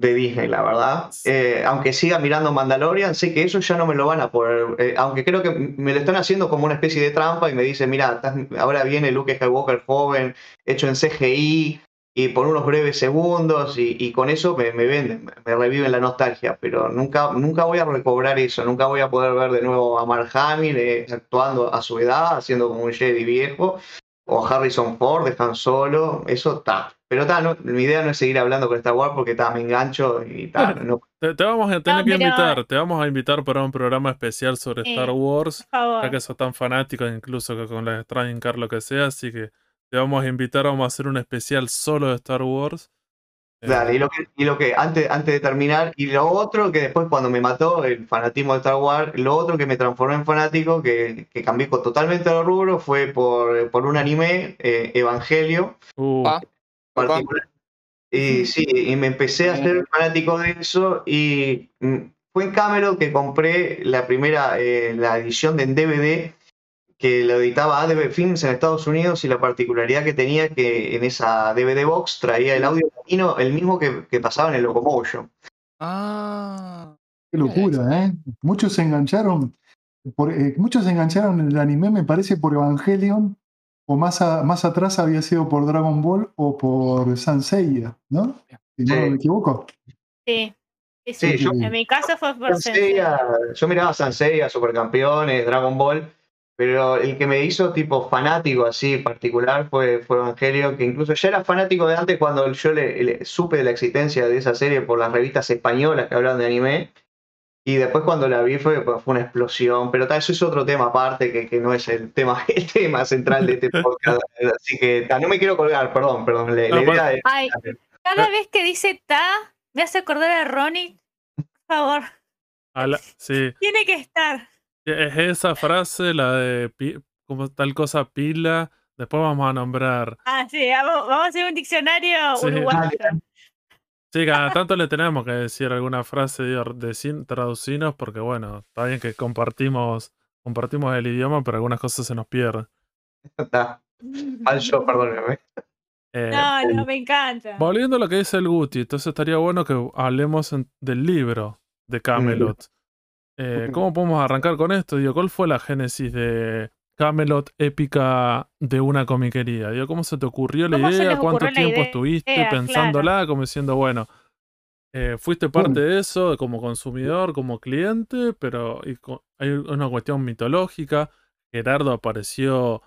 de Disney, la verdad. Eh, aunque siga mirando Mandalorian, sé que eso ya no me lo van a poder. Eh, aunque creo que me lo están haciendo como una especie de trampa y me dicen, mira, ahora viene Luke Skywalker joven, hecho en CGI, y por unos breves segundos y, con eso me, me, venden, me reviven la nostalgia, pero nunca, nunca voy a recobrar eso, nunca voy a poder ver de nuevo a Mark Hamill eh, actuando a su edad, haciendo como un Jedi viejo, o a Harrison Ford de Han Solo, eso está. Pero está, mi idea no es seguir hablando con Star Wars porque está, me engancho y tal. <laughs> No. Te, vamos a tener que invitar, te vamos a invitar para un programa especial sobre Star Wars, ya que sos tan fanático, incluso que con la Strange Car lo que sea, así que te vamos a invitar, vamos a hacer un especial solo de Star Wars. Dale, y lo que, y lo que antes, antes de terminar, y lo otro que después cuando me mató el fanatismo de Star Wars, lo otro que me transformó en fanático, que, que cambié totalmente de rubro, fue por, por un anime, eh, Evangelio. Uh. Ah, y sí, y me empecé a ser fanático de eso y mm, fue en Cameron que compré la primera, eh, la edición de DVD que lo editaba ADB Films en Estados Unidos y la particularidad que tenía que en esa DVD box traía el audio latino, el mismo que, pasaba en el Locomotion. Ah. Qué locura, ¿eh? Muchos se engancharon, por, eh, muchos se engancharon en el anime, me parece, por Evangelion, o más, más atrás había sido por Dragon Ball o por Sanseiya, ¿no? Si no me equivoco. Sí. Sí, en mi caso fue por Sanseiya. Yo miraba Sanseiya, Supercampeones, Dragon Ball, pero el que me hizo tipo fanático así particular fue, fue Evangelio, que incluso ya era fanático de antes cuando yo le, supe de la existencia de esa serie por las revistas españolas que hablan de anime. Y después cuando la vi fue, fue una explosión, pero tal, eso es otro tema aparte que, que no es el tema, <laughs> el tema central de este podcast. Así que no me quiero colgar, perdón, perdón. La, idea es, Ay, cada vez que dice ta, me hace acordar a Ronnie, por favor. sí. Tiene que estar. Es esa frase, la de como tal cosa pila. Después vamos a nombrar. Ah, sí, vamos, a hacer un diccionario uruguayo. Sí, cada tanto le tenemos que decir alguna frase de, traducirnos, porque bueno, está bien que compartimos, compartimos el idioma, pero algunas cosas se nos pierden. Está. <laughs> yo, perdóname. Eh, no, no, me encanta. Volviendo a lo que dice el Guti, entonces estaría bueno que hablemos del libro de Camelot. Eh, <laughs> ¿Cómo podemos arrancar con esto? Digo, ¿cuál fue la génesis de Camelot épica de una comiquería? Digo, ¿cómo se te ocurrió la idea? ¿Cuánto tiempo estuviste pensándola? Como diciendo, bueno, eh, fuiste parte de eso como consumidor, como cliente, pero hay una cuestión mitológica. Gerardo apareció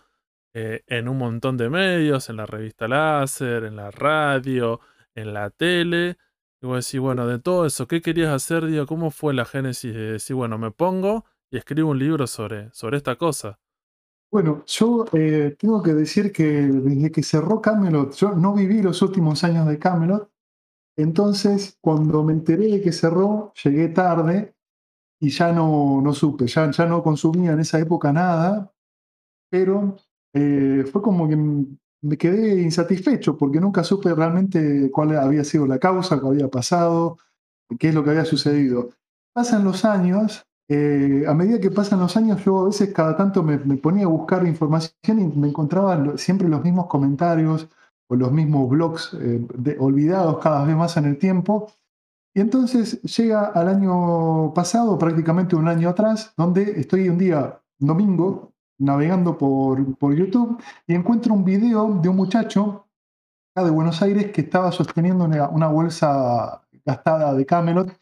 eh, en un montón de medios, en la revista Láser, en la radio, en la tele. Y vos decís, bueno, de todo eso, ¿qué querías hacer? Digo, ¿cómo fue la génesis de decir, bueno, me pongo y escribo un libro sobre, sobre esta cosa? Bueno, yo eh, tengo que decir que desde que cerró Camelot, yo no viví los últimos años de Camelot, entonces cuando me enteré de que cerró, llegué tarde y ya no, no supe, ya, ya no consumía en esa época nada, pero eh, fue como que me quedé insatisfecho porque nunca supe realmente cuál había sido la causa, qué había pasado, qué es lo que había sucedido. Pasan los años eh, a medida que pasan los años, yo a veces cada tanto me, ponía a buscar información y me encontraba siempre los mismos comentarios o los mismos blogs eh, olvidados cada vez más en el tiempo. Y entonces llega al año pasado, prácticamente un año atrás, donde estoy un día domingo navegando por, YouTube y encuentro un video de un muchacho de Buenos Aires que estaba sosteniendo una bolsa gastada de Camelot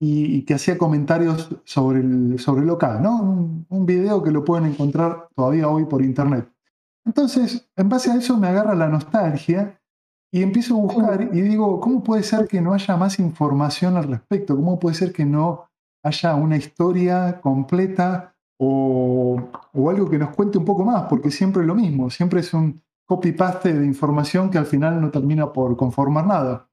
y, que hacía comentarios sobre el, sobre local, ¿no? Un, video que lo pueden encontrar todavía hoy por internet. Entonces, en base a eso me agarra la nostalgia y empiezo a buscar y digo, ¿cómo puede ser que no haya más información al respecto? ¿Cómo puede ser que no haya una historia completa o, o algo que nos cuente un poco más? Porque siempre es lo mismo, siempre es un copy-paste de información que al final no termina por conformar nada.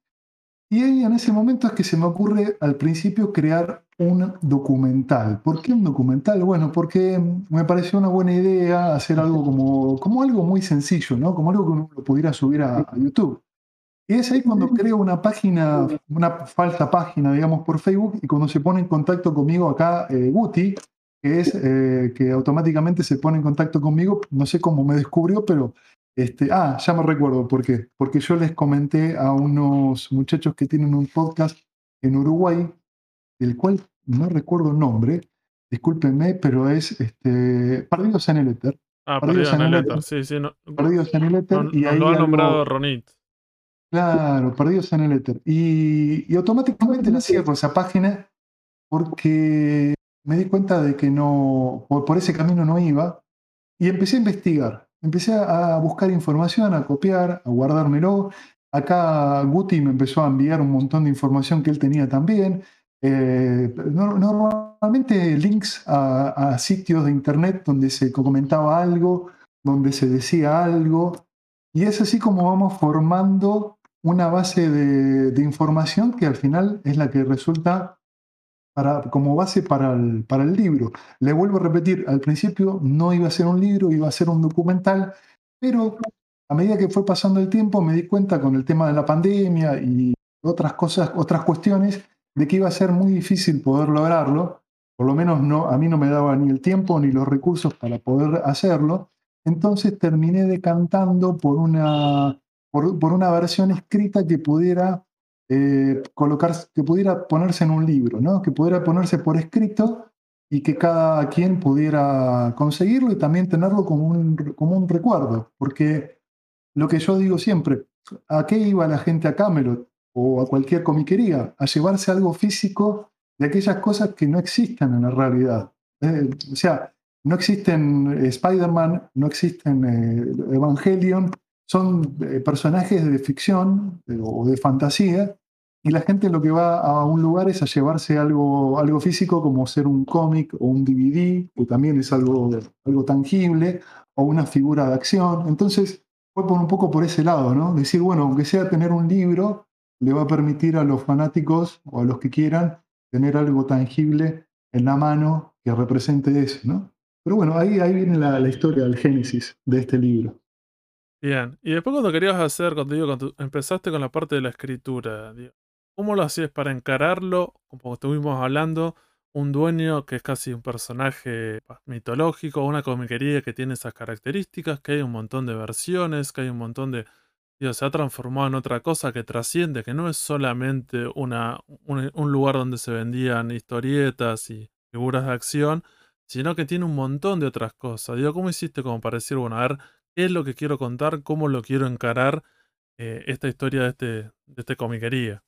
Y ahí en ese momento es que se me ocurre al principio crear un documental. ¿Por qué un documental? Bueno, porque me pareció una buena idea hacer algo como, como algo muy sencillo, ¿no? Como algo que uno lo pudiera subir a, YouTube. Y es ahí cuando creo una página, una falsa página, digamos, por Facebook, y cuando se pone en contacto conmigo acá eh, Guti, que es eh, que automáticamente se pone en contacto conmigo, no sé cómo me descubrió, pero este, ah, ya me recuerdo por qué. Porque yo les comenté a unos muchachos que tienen un podcast en Uruguay, del cual no recuerdo el nombre, discúlpenme, pero es este, Perdidos en el Éter. Ah, Perdidos, en el Éter, sí, sí. Perdidos en el Éter. y ahí lo ha nombrado Ronit. Claro, Perdidos en el Éter. Y, y automáticamente la cierro esa página porque me di cuenta de que no, por ese camino no iba y empecé a investigar empecé a buscar información, a copiar, a guardármelo. Acá Guti me empezó a enviar un montón de información que él tenía también. Eh, normalmente links a, sitios de internet donde se comentaba algo, donde se decía algo. Y es así como vamos formando una base de información que al final es la que resulta como base para el, para el libro. Le vuelvo a repetir, al principio no iba a ser un libro, iba a ser un documental, pero a medida que fue pasando el tiempo me di cuenta con el tema de la pandemia y otras cosas, otras cuestiones, de que iba a ser muy difícil poder lograrlo. Por lo menos no, a mí no me daba ni el tiempo ni los recursos para poder hacerlo. Entonces terminé decantando por una, por una versión escrita que pudiera eh, colocar, que pudiera ponerse en un libro, ¿no? que pudiera ponerse por escrito y que cada quien pudiera conseguirlo y también tenerlo como un, como un recuerdo. Porque lo que yo digo siempre, ¿a qué iba la gente a Camelot o a cualquier comiquería? A llevarse algo físico de aquellas cosas que no existen en la realidad. Eh, o sea, no existen eh, Spider-Man, no existen Evangelion, son eh, personajes de ficción eh, o de fantasía y la gente lo que va a un lugar es a llevarse algo, algo físico como ser un cómic o un DVD, que también es algo, algo tangible, o una figura de acción. Entonces fue por un poco por ese lado, ¿no? Decir, bueno, aunque sea tener un libro, le va a permitir a los fanáticos o a los que quieran tener algo tangible en la mano que represente eso, ¿no? Pero bueno, ahí, ahí viene la, la historia, el génesis de este libro. Bien, y después cuando querías hacer, cuando, digo, cuando empezaste con la parte de la escritura, ¿cómo lo hacías para encararlo? Como estuvimos hablando, un dueño que es casi un personaje mitológico, una comiquería que tiene esas características, que hay un montón de versiones, que hay un montón de... Digo, se ha transformado en otra cosa que trasciende, que no es solamente una, un, un lugar donde se vendían historietas y figuras de acción, sino que tiene un montón de otras cosas. Digo, ¿cómo hiciste como para decir, bueno, a ver, qué es lo que quiero contar, cómo lo quiero encarar eh, esta historia de este, de este comiquería.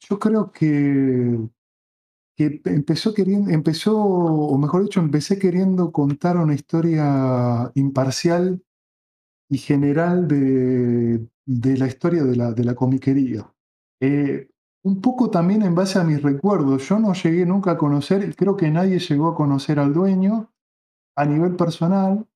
Yo creo que, que empezó queriendo, empezó, o mejor dicho, empecé queriendo contar una historia imparcial y general de, de la historia de la, de la comiquería. Eh, un poco también en base a mis recuerdos. Yo no llegué nunca a conocer, creo que nadie llegó a conocer al dueño a nivel personal,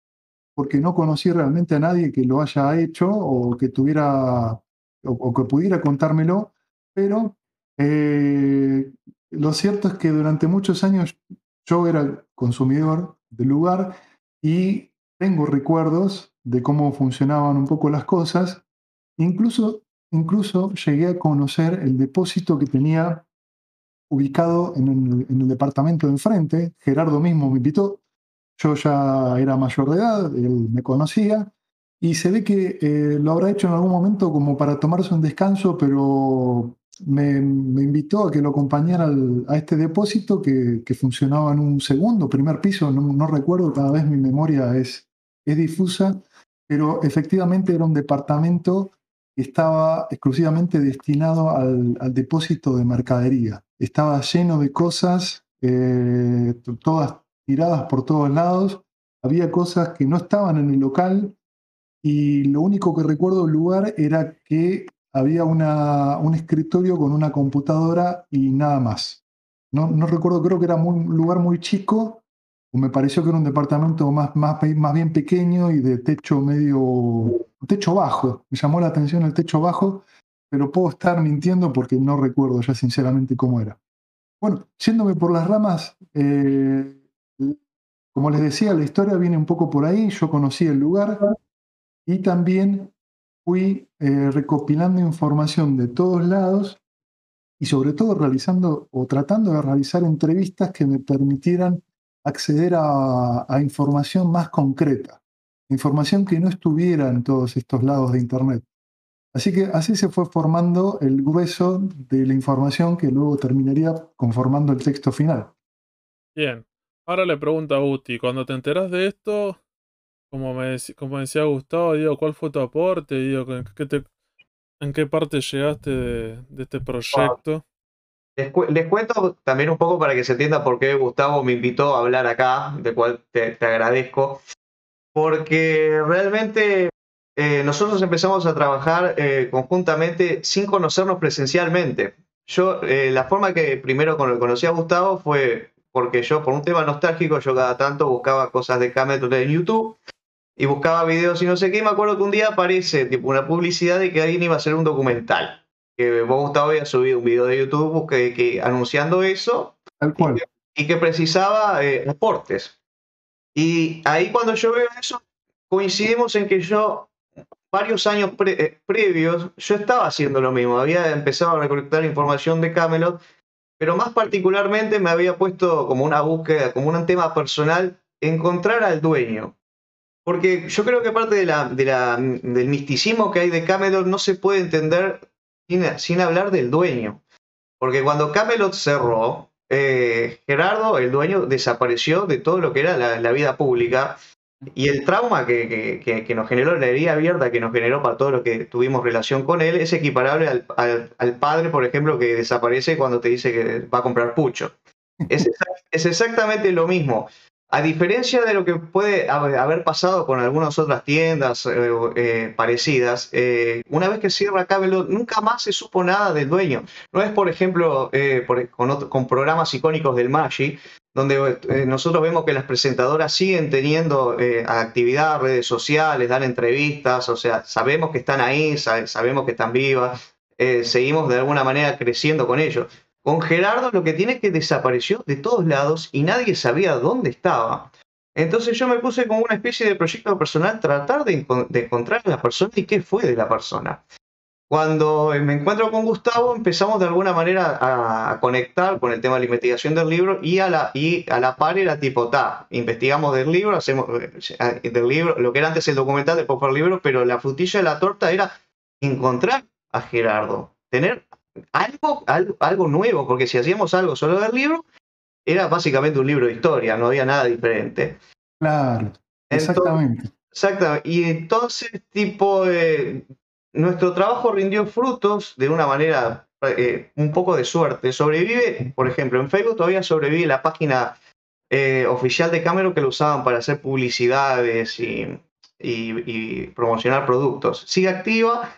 porque no conocí realmente a nadie que lo haya hecho o que tuviera o, que pudiera contármelo, pero eh, lo cierto es que durante muchos años yo era consumidor del lugar y tengo recuerdos de cómo funcionaban un poco las cosas. Incluso, incluso llegué a conocer el depósito que tenía ubicado en el, en el departamento de enfrente. Gerardo mismo me invitó. Yo ya era mayor de edad, él me conocía y se ve que eh, lo habrá hecho en algún momento como para tomarse un descanso, pero me, invitó a que lo acompañara a este depósito que, funcionaba en un segundo, primer piso, no, recuerdo, cada vez mi memoria es, es difusa, pero efectivamente era un departamento que estaba exclusivamente destinado al, depósito de mercadería. Estaba lleno de cosas, eh, todas tiradas por todos lados. Había cosas que no estaban en el local, y lo único que recuerdo del lugar era que había una, un escritorio con una computadora y nada más. No, no recuerdo, creo que era un lugar muy chico, o me pareció que era un departamento más, más, más bien pequeño y de techo medio, techo bajo. Me llamó la atención el techo bajo, pero puedo estar mintiendo porque no recuerdo ya sinceramente cómo era. Bueno, yéndome por las ramas, eh, como les decía, la historia viene un poco por ahí. Yo conocí el lugar, y también fui eh, recopilando información de todos lados y sobre todo realizando o tratando de realizar entrevistas que me permitieran acceder a, información más concreta, información que no estuviera en todos estos lados de Internet. Así que así se fue formando el grueso de la información que luego terminaría conformando el texto final. Bien, ahora le pregunto a Uti, cuando te enteras de esto, como, me, como decía Gustavo, digo, ¿cuál fue tu aporte? Digo, ¿en qué parte llegaste de, este proyecto? Les, cuento también un poco para que se entienda por qué Gustavo me invitó a hablar acá, de cual te, agradezco, porque realmente eh, nosotros empezamos a trabajar eh, conjuntamente sin conocernos presencialmente. Yo, eh, la forma que primero conocí a Gustavo fue porque yo, por un tema nostálgico, yo cada tanto buscaba cosas de Cameron en YouTube y buscaba videos y no sé qué, y me acuerdo que un día aparece tipo una publicidad de que alguien iba a hacer un documental. Que vos, Gustavo, había subido un video de YouTube que, anunciando eso Y, que, precisaba eh, aportes. Y ahí cuando yo veo eso, coincidimos en que yo, varios años eh, previos, yo estaba haciendo lo mismo. Había empezado a recolectar información de Camelot, pero más particularmente me había puesto como una búsqueda, como un tema personal, encontrar al dueño. Porque yo creo que parte del misticismo que hay de Camelot no se puede entender sin, hablar del dueño. Porque cuando Camelot cerró, eh, Gerardo, el dueño, desapareció de todo lo que era la, vida pública. Y el trauma que, que, nos generó, la herida abierta que nos generó para todo lo que tuvimos relación con él, es equiparable al, al, padre, por ejemplo, que desaparece cuando te dice que va a comprar pucho. Es, es exactamente lo mismo. A diferencia de lo que puede haber pasado con algunas otras tiendas eh, eh, parecidas, eh, una vez que cierra Camelot, nunca más se supo nada del dueño. No es, por ejemplo, con, programas icónicos del Magi, donde nosotros vemos que las presentadoras siguen teniendo actividad, redes sociales, dan entrevistas, o sea, sabemos que están ahí, sabemos que están vivas, seguimos de alguna manera creciendo con ellos. Con Gerardo lo que tiene es que desapareció de todos lados y nadie sabía dónde estaba. Entonces yo me puse como una especie de proyecto personal tratar de, encontrar a la persona y qué fue de la persona. Cuando me encuentro con Gustavo empezamos de alguna manera a, conectar con el tema de la investigación del libro y a la, y a la par era tipo, ta, investigamos del libro, hacemos eh, del libro, lo que era antes el documental, después por el libro, pero la frutilla de la torta era encontrar a Gerardo, tener algo, algo, nuevo, porque si hacíamos algo solo del libro, era básicamente un libro de historia, no había nada diferente. Claro, exactamente. exactamente. Y entonces, tipo, nuestro trabajo rindió frutos de una manera, eh, un poco de suerte. Sobrevive, por ejemplo, en Facebook todavía sobrevive la página eh, oficial de Camero que lo usaban para hacer publicidades y, y promocionar productos. Sigue activa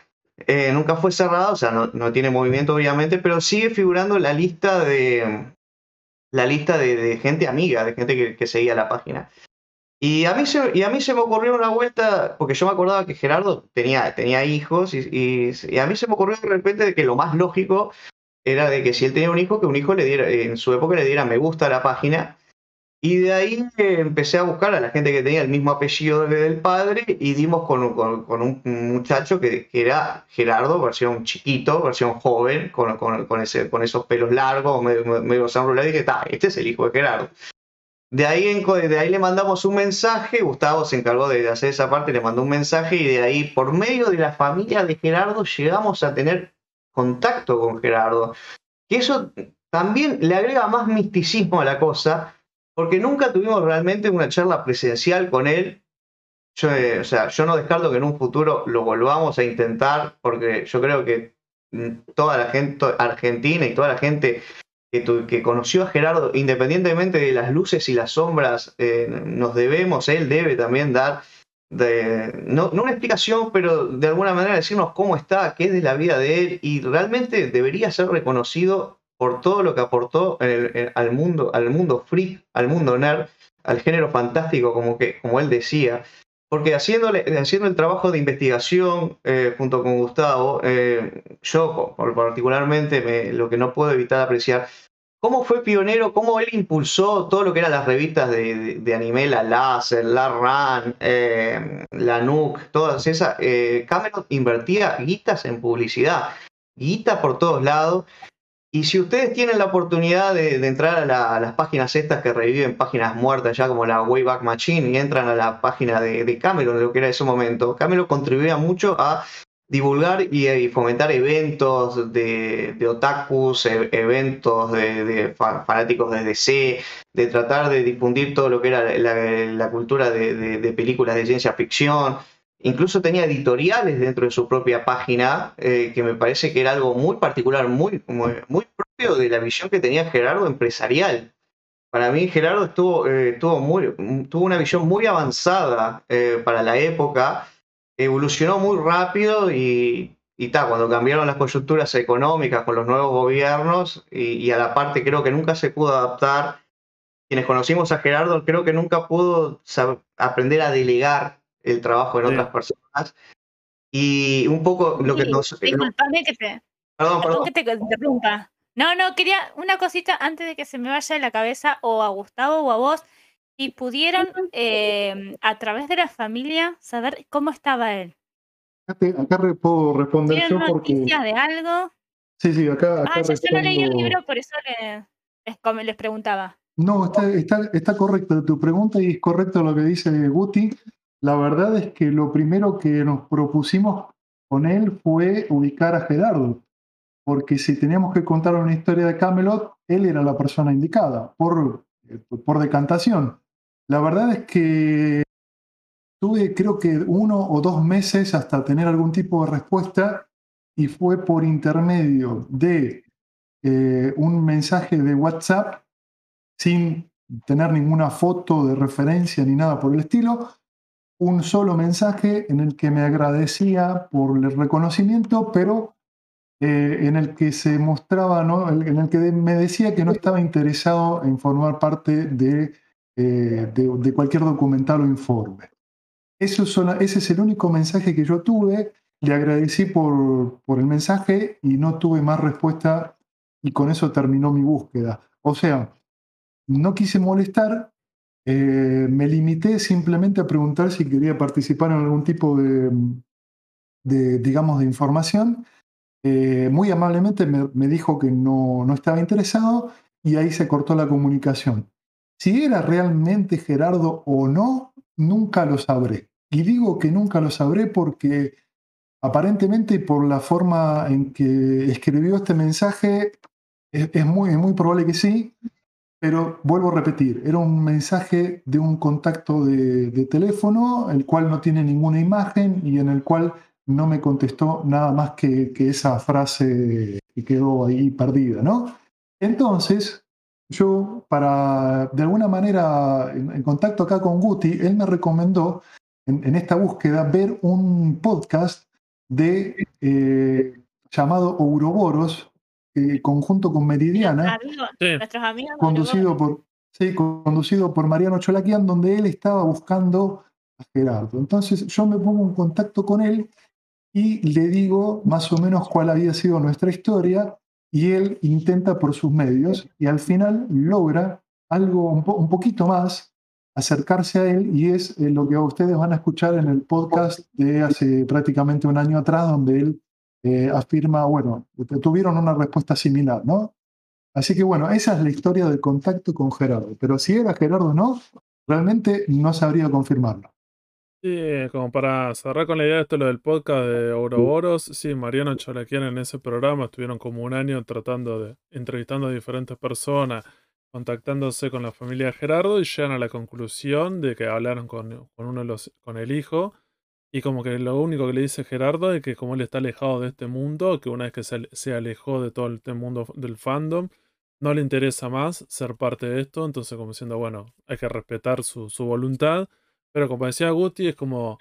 eh, nunca fue cerrado, o sea, no, tiene movimiento obviamente, pero sigue figurando la lista de la lista de, gente amiga, de gente que, seguía la página. Y a, mí se, y a mí se me ocurrió una vuelta, porque yo me acordaba que Gerardo tenía, tenía hijos, y, y, a mí se me ocurrió de repente de que lo más lógico era de que si él tenía un hijo, que un hijo le diera, en su época le diera me gusta a la página. Y de ahí empecé a buscar a la gente que tenía el mismo apellido del padre y dimos con, con, con un muchacho que, que, era Gerardo, versión chiquito, versión joven, con, con ese, esos pelos largos, medio, medio y dije, este es el hijo de Gerardo. De ahí, en, de ahí le mandamos un mensaje, Gustavo se encargó de hacer esa parte, le mandó un mensaje y de ahí, por medio de la familia de Gerardo, llegamos a tener contacto con Gerardo. Y eso también le agrega más misticismo a la cosa, porque nunca tuvimos realmente una charla presencial con él. Yo, eh, o sea, yo no descarto que en un futuro lo volvamos a intentar, porque yo creo que mm, toda la gente argentina y toda la gente que, conoció a Gerardo, independientemente de las luces y las sombras, eh, nos debemos, él debe también dar, no, una explicación, pero de alguna manera decirnos cómo está, qué es de la vida de él, y realmente debería ser reconocido por todo lo que aportó al mundo, al mundo freak, al mundo nerd, al género fantástico, como, que, como él decía. Porque haciéndole, haciendo el trabajo de investigación eh, junto con Gustavo, eh, yo particularmente lo que no puedo evitar apreciar, cómo fue pionero, cómo él impulsó todo lo que eran las revistas de, anime, la Láser, la Ran, eh, la Nuke, todas esas. Cameron invertía guitas en publicidad, guita por todos lados. Y si ustedes tienen la oportunidad de, entrar a, las páginas estas que reviven páginas muertas ya como la Wayback Machine y entran a la página de, Cameron, de lo que era ese momento, Cameron contribuía mucho a divulgar y, fomentar eventos de, otakus, e, eventos de, fanáticos de DC, de tratar de difundir todo lo que era la cultura de, películas de ciencia ficción. Incluso tenía editoriales dentro de su propia página, eh, que me parece que era algo muy particular, muy, muy, propio de la visión que tenía Gerardo empresarial. Para mí Gerardo estuvo, eh, tuvo, muy, tuvo una visión muy avanzada eh, para la época, evolucionó muy rápido y, y cuando cambiaron las coyunturas económicas con los nuevos gobiernos y, a la parte creo que nunca se pudo adaptar. Quienes conocimos a Gerardo creo que nunca pudo aprender a delegar el trabajo en otras personas. Y un poco lo que nos... Disculpame que te... Perdón, perdón. que te interrumpa. No, no, quería una cosita antes de que se me vaya de la cabeza o a Gustavo o a vos. Si pudieron, em, a través de la familia, saber cómo estaba él. Acá, puedo responder yo porque... noticias de algo? Sí, sí, acá, acá ah, yo, no leí el libro, por eso les, les preguntaba. No, está, está, está correcto tu pregunta y es correcto lo que dice Guti. La verdad es que lo primero que nos propusimos con él fue ubicar a Gerardo, porque si teníamos que contar una historia de Camelot, él era la persona indicada, por, por decantación. La verdad es que tuve creo que uno o dos meses hasta tener algún tipo de respuesta y fue por intermedio de eh, un mensaje de WhatsApp sin tener ninguna foto de referencia ni nada por el estilo, un solo mensaje en el que me agradecía por el reconocimiento, pero eh, en el que se mostraba, ¿no? en el que me decía que no estaba interesado en formar parte de, eh, de, cualquier documental o informe. Eso ese es el único mensaje que yo tuve. Le agradecí por, por el mensaje y no tuve más respuesta y con eso terminó mi búsqueda. O sea, no quise molestar, eh, me limité simplemente a preguntar si quería participar en algún tipo de, digamos, de información. Eh, muy amablemente me, dijo que no, no, estaba interesado y ahí se cortó la comunicación. Si era realmente Gerardo o no, nunca lo sabré. Y digo que nunca lo sabré porque aparentemente por la forma en que escribió este mensaje, es, muy, es muy probable que sí, pero vuelvo a repetir, era un mensaje de un contacto de, teléfono, el cual no tiene ninguna imagen y en el cual no me contestó nada más que, esa frase que quedó ahí perdida, ¿no? Entonces, yo, para de alguna manera, en, contacto acá con Guti, él me recomendó en, esta búsqueda ver un podcast de eh, llamado Ouroboros, conjunto con Meridiana, nuestros amigos conducido por, ¿sí? conducido por Mariano Cholaquian, donde él estaba buscando a Gerardo. Entonces yo me pongo en contacto con él y le digo más o menos cuál había sido nuestra historia y él intenta por sus medios y al final logra algo un, poquito más, acercarse a él y es eh, lo que ustedes van a escuchar en el podcast de hace prácticamente un año atrás donde él eh, afirma, bueno, tuvieron una respuesta similar, ¿no? Así que bueno, esa es la historia del contacto con Gerardo, pero si era Gerardo o no, realmente no sabría confirmarlo. Sí, como para cerrar con la idea de esto, lo del podcast de Ouroboros, sí, Mariano Cholaquian en ese programa estuvieron como un año tratando de, entrevistando a diferentes personas, contactándose con la familia de Gerardo y llegan a la conclusión de que hablaron con, con uno de los, con el hijo, y como que lo único que le dice Gerardo es que como él está alejado de este mundo, que una vez que se, alejó de todo el mundo del fandom, no le interesa más ser parte de esto, entonces como diciendo, bueno, hay que respetar su, su voluntad pero como decía Guti, es como.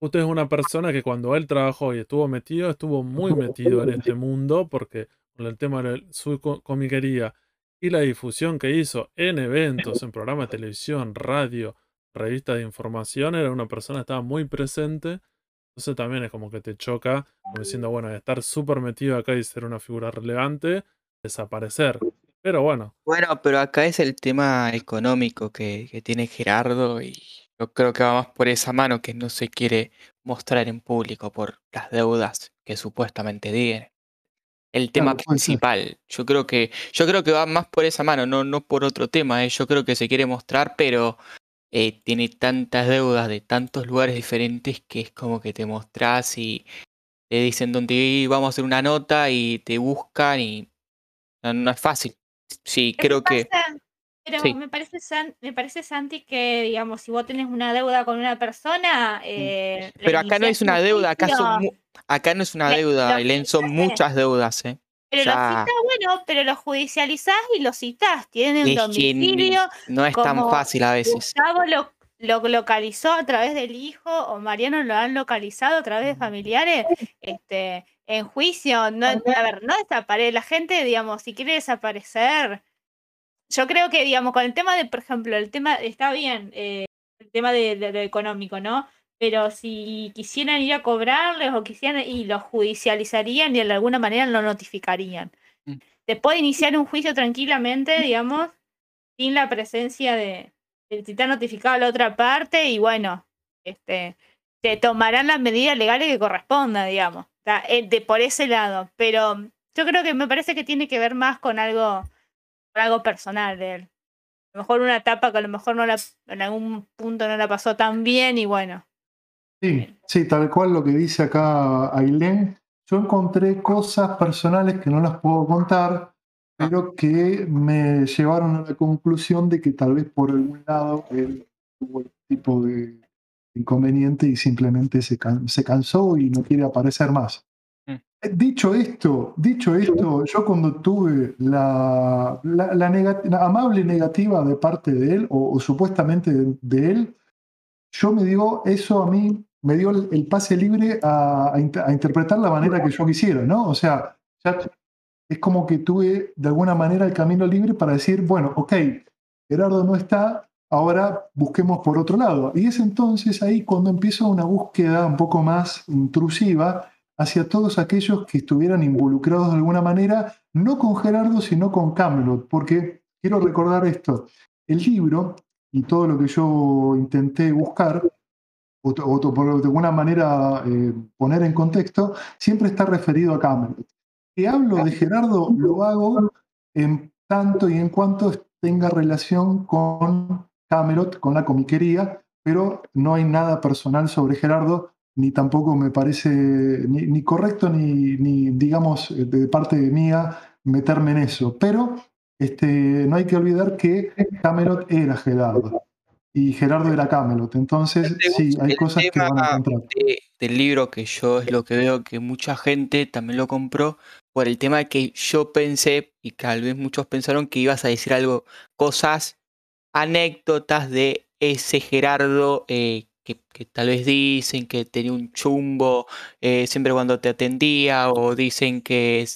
Usted es una persona que cuando él trabajó y estuvo metido, estuvo muy metido en este mundo, porque con el tema de su comiquería y la difusión que hizo en eventos, en programas de televisión, radio, revistas de información, era una persona que estaba muy presente. Entonces también es como que te choca, como diciendo, bueno, estar súper metido acá y ser una figura relevante, desaparecer. Pero bueno. Bueno, pero acá es el tema económico que, que tiene Gerardo y yo creo que va más por esa mano que no se quiere mostrar en público por las deudas que supuestamente tiene. El tema principal. Yo creo que, yo creo que va más por esa mano, no, no por otro tema. Eh. Yo creo que se quiere mostrar, pero eh, tiene tantas deudas de tantos lugares diferentes que es como que te mostrás y te dicen dónde vamos a hacer una nota y te buscan y no, es fácil. Sí, creo que. Pero me parece me parece Santi que digamos si vos tenés una deuda con una persona mm. eh, pero acá no es una deuda acá acá no es una deuda Elen, son muchas deudas eh pero lo citás, bueno, pero lo judicializás y lo citás, tienen un domicilio. No es tan fácil a veces. Gustavo lo, lo, localizó a través del hijo, o Mariano lo han localizado a través de familiares, este, en juicio. No, a ver, no desaparece. La gente, digamos, si quiere desaparecer, yo creo que, digamos, con el tema de, por ejemplo, el tema, está bien, eh, el tema de, lo económico, ¿no? Pero si quisieran ir a cobrarles o quisieran, y lo judicializarían y de alguna manera lo notificarían. Mm. Te puede iniciar un juicio tranquilamente, digamos, sin la presencia de, si está notificado a la otra parte y bueno, este, te tomarán las medidas legales que correspondan, digamos, eh, de, por ese lado. Pero yo creo que me parece que tiene que ver más con algo algo personal de él. A lo mejor una etapa que a lo mejor no la, en algún punto no la pasó tan bien y bueno. Sí, sí, tal cual lo que dice acá Ailén. Yo encontré cosas personales que no las puedo contar, pero que me llevaron a la conclusión de que tal vez por algún lado él tuvo el tipo de inconveniente y simplemente se, se cansó y no quiere aparecer más. Eh, dicho esto, dicho esto, yo cuando tuve la, la, amable negativa de parte de él, o, supuestamente de, él, yo me dio eso a mí, me dio el, pase libre a, interpretar la manera que yo quisiera, ¿no? O sea, ya es como que tuve de alguna manera el camino libre para decir, bueno, ok, Gerardo no está, ahora busquemos por otro lado. Y es entonces ahí cuando empiezo una búsqueda un poco más intrusiva hacia todos aquellos que estuvieran involucrados de alguna manera, no con Gerardo, sino con Camelot, porque quiero recordar esto, el libro y todo lo que yo intenté buscar, o, de alguna manera eh, poner en contexto, siempre está referido a Camelot. Si hablo de Gerardo, lo hago en tanto y en cuanto tenga relación con Camelot, con la comiquería, pero no hay nada personal sobre Gerardo, ni tampoco me parece ni, correcto ni, digamos, de parte mía meterme en eso. Pero este, no hay que olvidar que Camelot era Gerardo y Gerardo era Camelot. Entonces, sí, hay cosas que van a encontrar. del libro que yo es lo que veo que mucha gente también lo compró por el tema que yo pensé y tal vez muchos pensaron que ibas a decir algo, cosas, anécdotas de ese Gerardo eh, que, tal vez dicen que tenía un chumbo eh, siempre cuando te atendía o dicen que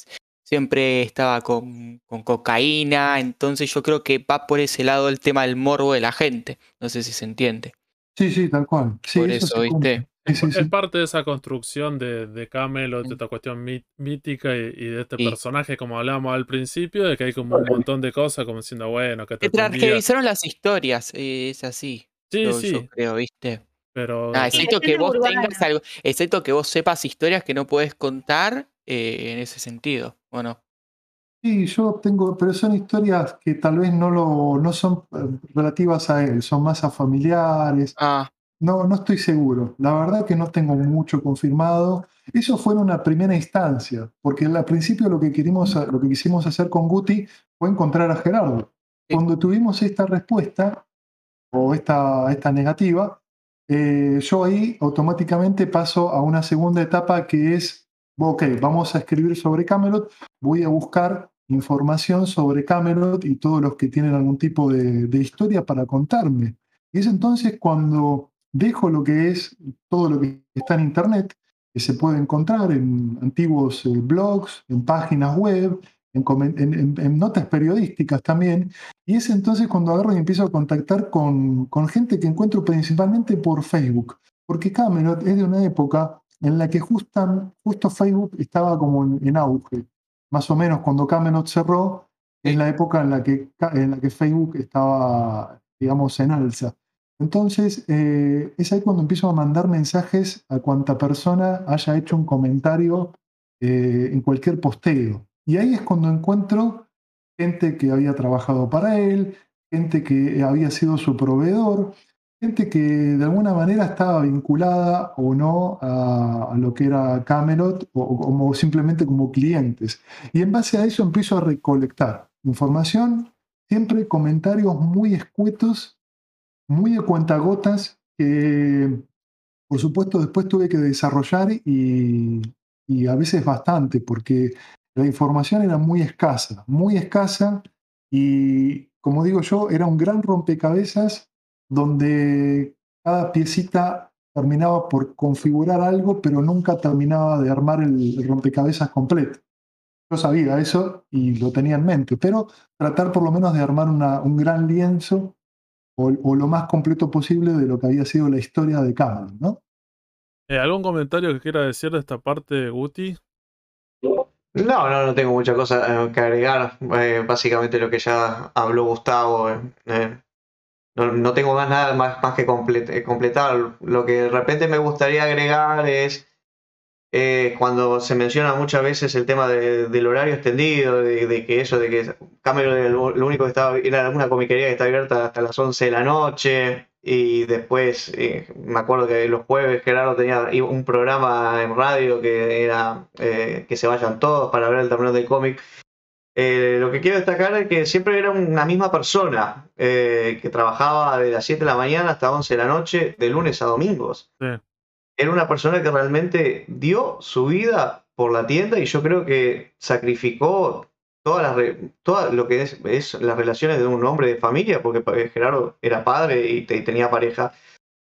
siempre estaba con, cocaína, entonces yo creo que va por ese lado el tema del morbo de la gente, no sé si se entiende. Sí, sí, tal cual. por eso, ¿viste? es parte de esa construcción de, de Camelot, de esta cuestión mítica y, de este personaje, como hablábamos al principio, de que hay como un montón de cosas, como diciendo, bueno, que te. Transgenizaron las historias, es así. Sí, sí. Yo creo, ¿viste? Pero. Ah, excepto que vos tengas algo, excepto que vos sepas historias que no puedes contar eh, en ese sentido, bueno. Sí, yo tengo, pero son historias que tal vez no lo, no son eh, relativas a él, son más a familiares. Ah. No, no estoy seguro. La verdad que no tengo mucho confirmado. Eso fue en una primera instancia, porque al principio lo que, querimos, lo que quisimos hacer con Guti fue encontrar a Gerardo. Cuando tuvimos esta respuesta, o esta, esta negativa, eh, yo ahí automáticamente paso a una segunda etapa que es, ok, vamos a escribir sobre Camelot, voy a buscar información sobre Camelot y todos los que tienen algún tipo de, de historia para contarme. Y es entonces cuando dejo lo que es todo lo que está en Internet, que se puede encontrar en antiguos eh, blogs, en páginas web, en, notas periodísticas también. Y es entonces cuando agarro y empiezo a contactar con, con gente que encuentro principalmente por Facebook. Porque Camelot es de una época en la que justo Facebook estaba como en, auge. Más o menos cuando Camelot cerró, es la época en la que, en la que Facebook estaba, digamos, en alza. Entonces, eh, es ahí cuando empiezo a mandar mensajes a cuanta persona haya hecho un comentario eh, en cualquier posteo. Y ahí es cuando encuentro gente que había trabajado para él, gente que había sido su proveedor, gente que de alguna manera estaba vinculada o no a, lo que era Camelot o, simplemente como clientes. Y en base a eso empiezo a recolectar información, siempre comentarios muy escuetos muy de cuentagotas que, por supuesto, después tuve que desarrollar y, a veces bastante, porque la información era muy escasa, muy escasa y, como digo yo, era un gran rompecabezas donde cada piecita terminaba por configurar algo, pero nunca terminaba de armar el, rompecabezas completo. Yo sabía eso y lo tenía en mente, pero tratar por lo menos de armar un gran lienzo o, lo más completo posible de lo que había sido la historia de Cameron, ¿no? Eh, ¿Algún comentario que quiera decir de esta parte, Guti? No, no, no tengo mucha cosa eh, que agregar. Eh, básicamente lo que ya habló Gustavo. no, tengo más nada más, más que completar. Lo que de repente me gustaría agregar es eh, cuando se menciona muchas veces el tema del horario extendido, de, que eso, de que Cameron lo, único que estaba, era una comiquería que está abierta hasta las 11 de la noche, y después eh, me acuerdo que los jueves Gerardo tenía un programa en radio que era eh, que se vayan todos para ver el torneo del cómic. lo que quiero destacar es que siempre era una misma persona que trabajaba de las 7 de la mañana hasta 11 de la noche, de lunes a domingos. Sí era una persona que realmente dio su vida por la tienda y yo creo que sacrificó todas las lo que es, las relaciones de un hombre de familia, porque Gerardo era padre y, tenía pareja,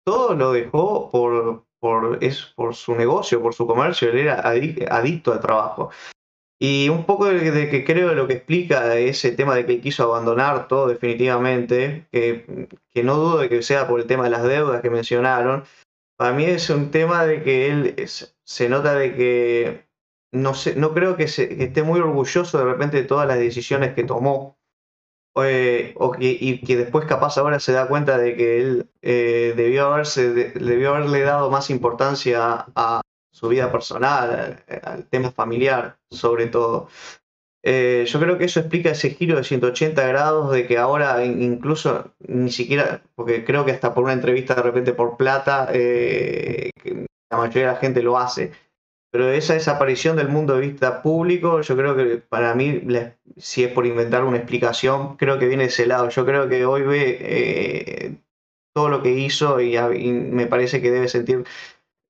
todo lo dejó por, por, es, por su negocio, por su comercio, él era adicto al trabajo. Y un poco de, que creo lo que explica ese tema de que quiso abandonar todo definitivamente, que, que no dudo de que sea por el tema de las deudas que mencionaron, para mí es un tema de que él se nota de que no, sé, no creo que, esté muy orgulloso de repente de todas las decisiones que tomó. Eh, o que, y que después capaz ahora se da cuenta de que él eh, debió, haberse, debió haberle dado más importancia a su vida personal, al tema familiar sobre todo. Eh, yo creo que eso explica ese giro de 180 grados de que ahora incluso ni siquiera, porque creo que hasta por una entrevista de repente por plata, eh, la mayoría de la gente lo hace. Pero esa desaparición del mundo de vista público, yo creo que para mí, si es por inventar una explicación, creo que viene de ese lado. Yo creo que hoy ve eh, todo lo que hizo y me parece que debe sentir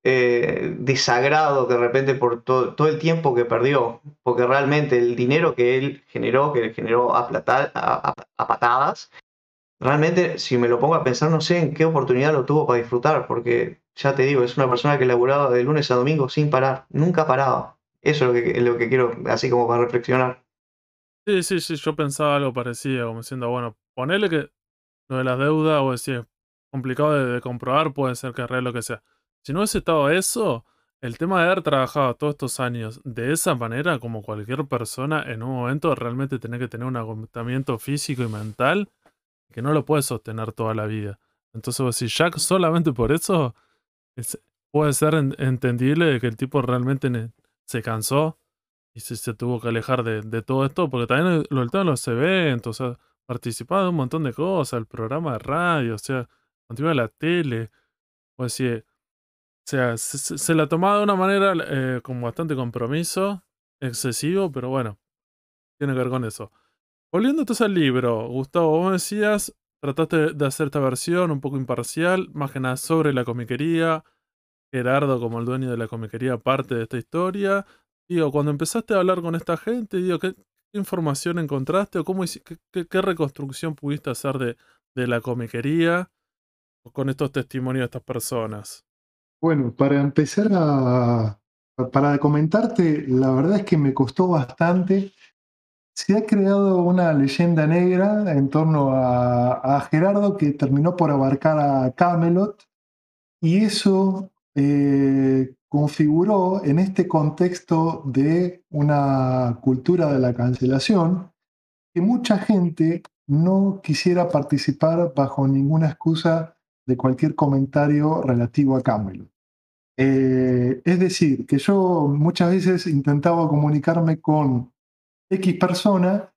eh, desagrado de repente por todo el tiempo que perdió, porque realmente el dinero que él generó, que generó a, a, patadas, realmente si me lo pongo a pensar no sé en qué oportunidad lo tuvo para disfrutar, porque ya te digo, es una persona que laburaba de lunes a domingo sin parar, nunca paraba. Eso es lo que, lo que quiero, así como para reflexionar. Sí, sí, sí, yo pensaba algo parecido, como diciendo, bueno, ponele que lo de las deudas, o decir, complicado de, comprobar, puede ser que real lo que sea. Si no hubiese estado eso, el tema de haber trabajado todos estos años de esa manera, como cualquier persona, en un momento realmente tener que tener un agotamiento físico y mental que no lo puede sostener toda la vida. Entonces, si Jack solamente por eso puede ser entendible que el tipo realmente se cansó y se, tuvo que alejar de, todo esto, porque también lo del tema de los eventos, o participaba de un montón de cosas, el programa de radio, o sea, continúa la tele, o o sea se, la tomaba de una manera eh, con bastante compromiso, excesivo, pero bueno, tiene que ver con eso. Volviendo entonces al libro, Gustavo, vos decías, trataste de hacer esta versión un poco imparcial, más que nada sobre la comiquería, Gerardo como el dueño de la comiquería parte de esta historia. Digo, cuando empezaste a hablar con esta gente, ¿qué, información encontraste o cómo, qué, qué, reconstrucción pudiste hacer de, de la comiquería con estos testimonios de estas personas? Bueno, para empezar a, para comentarte, la verdad es que me costó bastante. Se ha creado una leyenda negra en torno a, Gerardo que terminó por abarcar a Camelot y eso eh, configuró en este contexto de una cultura de la cancelación que mucha gente no quisiera participar bajo ninguna excusa de cualquier comentario relativo a Camelot. Eh, es decir, que yo muchas veces intentaba comunicarme con X persona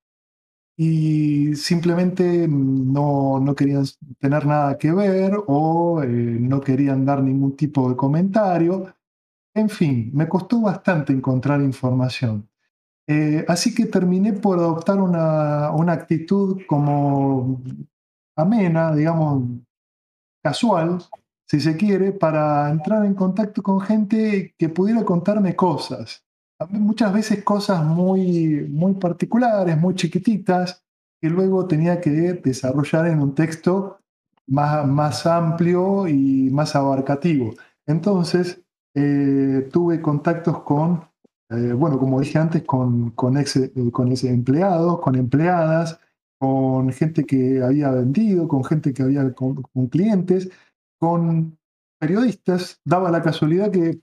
y simplemente no, no, querían tener nada que ver o eh, no querían dar ningún tipo de comentario. En fin, me costó bastante encontrar información. Eh, así que terminé por adoptar una, una actitud como amena, digamos, casual, si se quiere, para entrar en contacto con gente que pudiera contarme cosas muchas veces cosas muy, muy particulares, muy chiquititas, que luego tenía que desarrollar en un texto más, más amplio y más abarcativo. Entonces, eh, tuve contactos con, eh, bueno, como dije antes, con, con, ex, eh, con empleados, con empleadas, con gente que había vendido, con gente que había, con clientes, con periodistas. Daba la casualidad que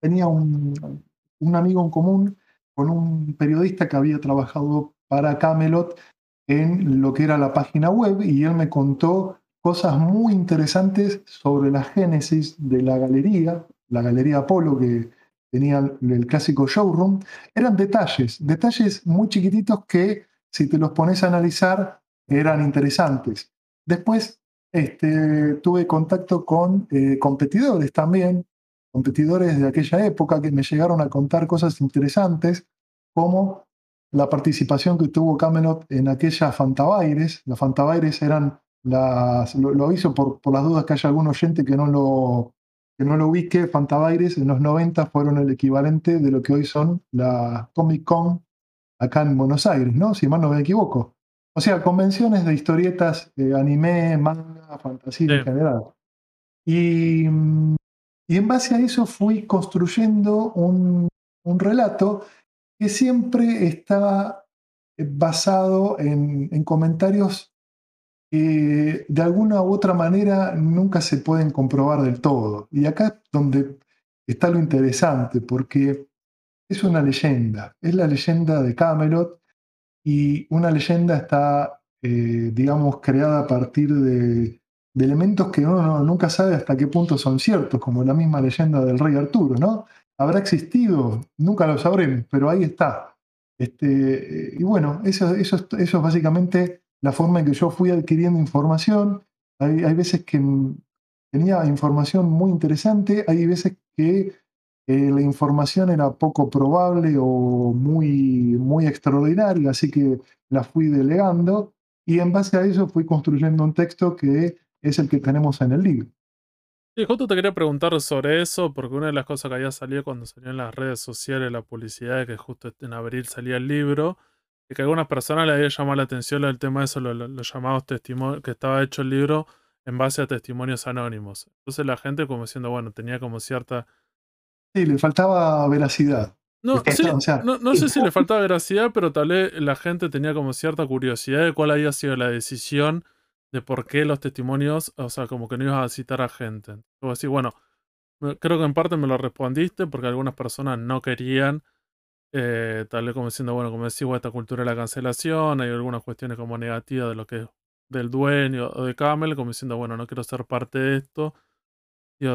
tenía un, un amigo en común con un periodista que había trabajado para Camelot en lo que era la página web y él me contó cosas muy interesantes sobre la génesis de la galería, la galería Apolo que tenía el clásico showroom. Eran detalles, detalles muy chiquititos que si te los pones a analizar eran interesantes. Después este, tuve contacto con eh, competidores también, competidores de aquella época que me llegaron a contar cosas interesantes, como la participación que tuvo Camelot en aquella Fantabaires. Las Fantabaires eran las, lo, aviso por, las dudas que haya algún oyente que no lo, que no lo ubique, Fantabaires en los 90 fueron el equivalente de lo que hoy son la Comic Con acá en Buenos Aires, ¿no? Si mal no me equivoco. O sea, convenciones de historietas, eh, anime, manga, fantasía en general. Y y en base a eso fui construyendo un, relato que siempre está basado en, comentarios que de alguna u otra manera nunca se pueden comprobar del todo. Y acá es donde está lo interesante, porque es una leyenda, es la leyenda de Camelot y una leyenda está, eh, digamos, creada a partir de de elementos que uno nunca sabe hasta qué punto son ciertos, como la misma leyenda del rey Arturo, ¿no? ¿Habrá existido? Nunca lo sabremos, pero ahí está. Este, y bueno, eso, eso, eso es básicamente la forma en que yo fui adquiriendo información. Hay, hay veces que tenía información muy interesante, hay veces que la información era poco probable o muy, muy extraordinaria, así que la fui delegando y en base a eso fui construyendo un texto que es el que tenemos en el libro. Sí, justo te quería preguntar sobre eso, porque una de las cosas que había salido cuando salió en las redes sociales la publicidad de que justo en abril salía el libro, y que a algunas personas le había llamado la atención el tema de eso, los llamados testimonios, que estaba hecho el libro en base a testimonios anónimos. Entonces la gente como diciendo, bueno, tenía como cierta... Sí, le faltaba veracidad. No, no, sé si le faltaba veracidad, pero tal vez la gente tenía como cierta curiosidad de cuál había sido la decisión de por qué los testimonios, o sea, como que no ibas a citar a gente. O así, bueno, creo que en parte me lo respondiste porque algunas personas no querían, eh, tal vez como diciendo, bueno, como decía, esta cultura de la cancelación, hay algunas cuestiones como negativas de lo que del dueño o de Camel, como diciendo, bueno, no quiero ser parte de esto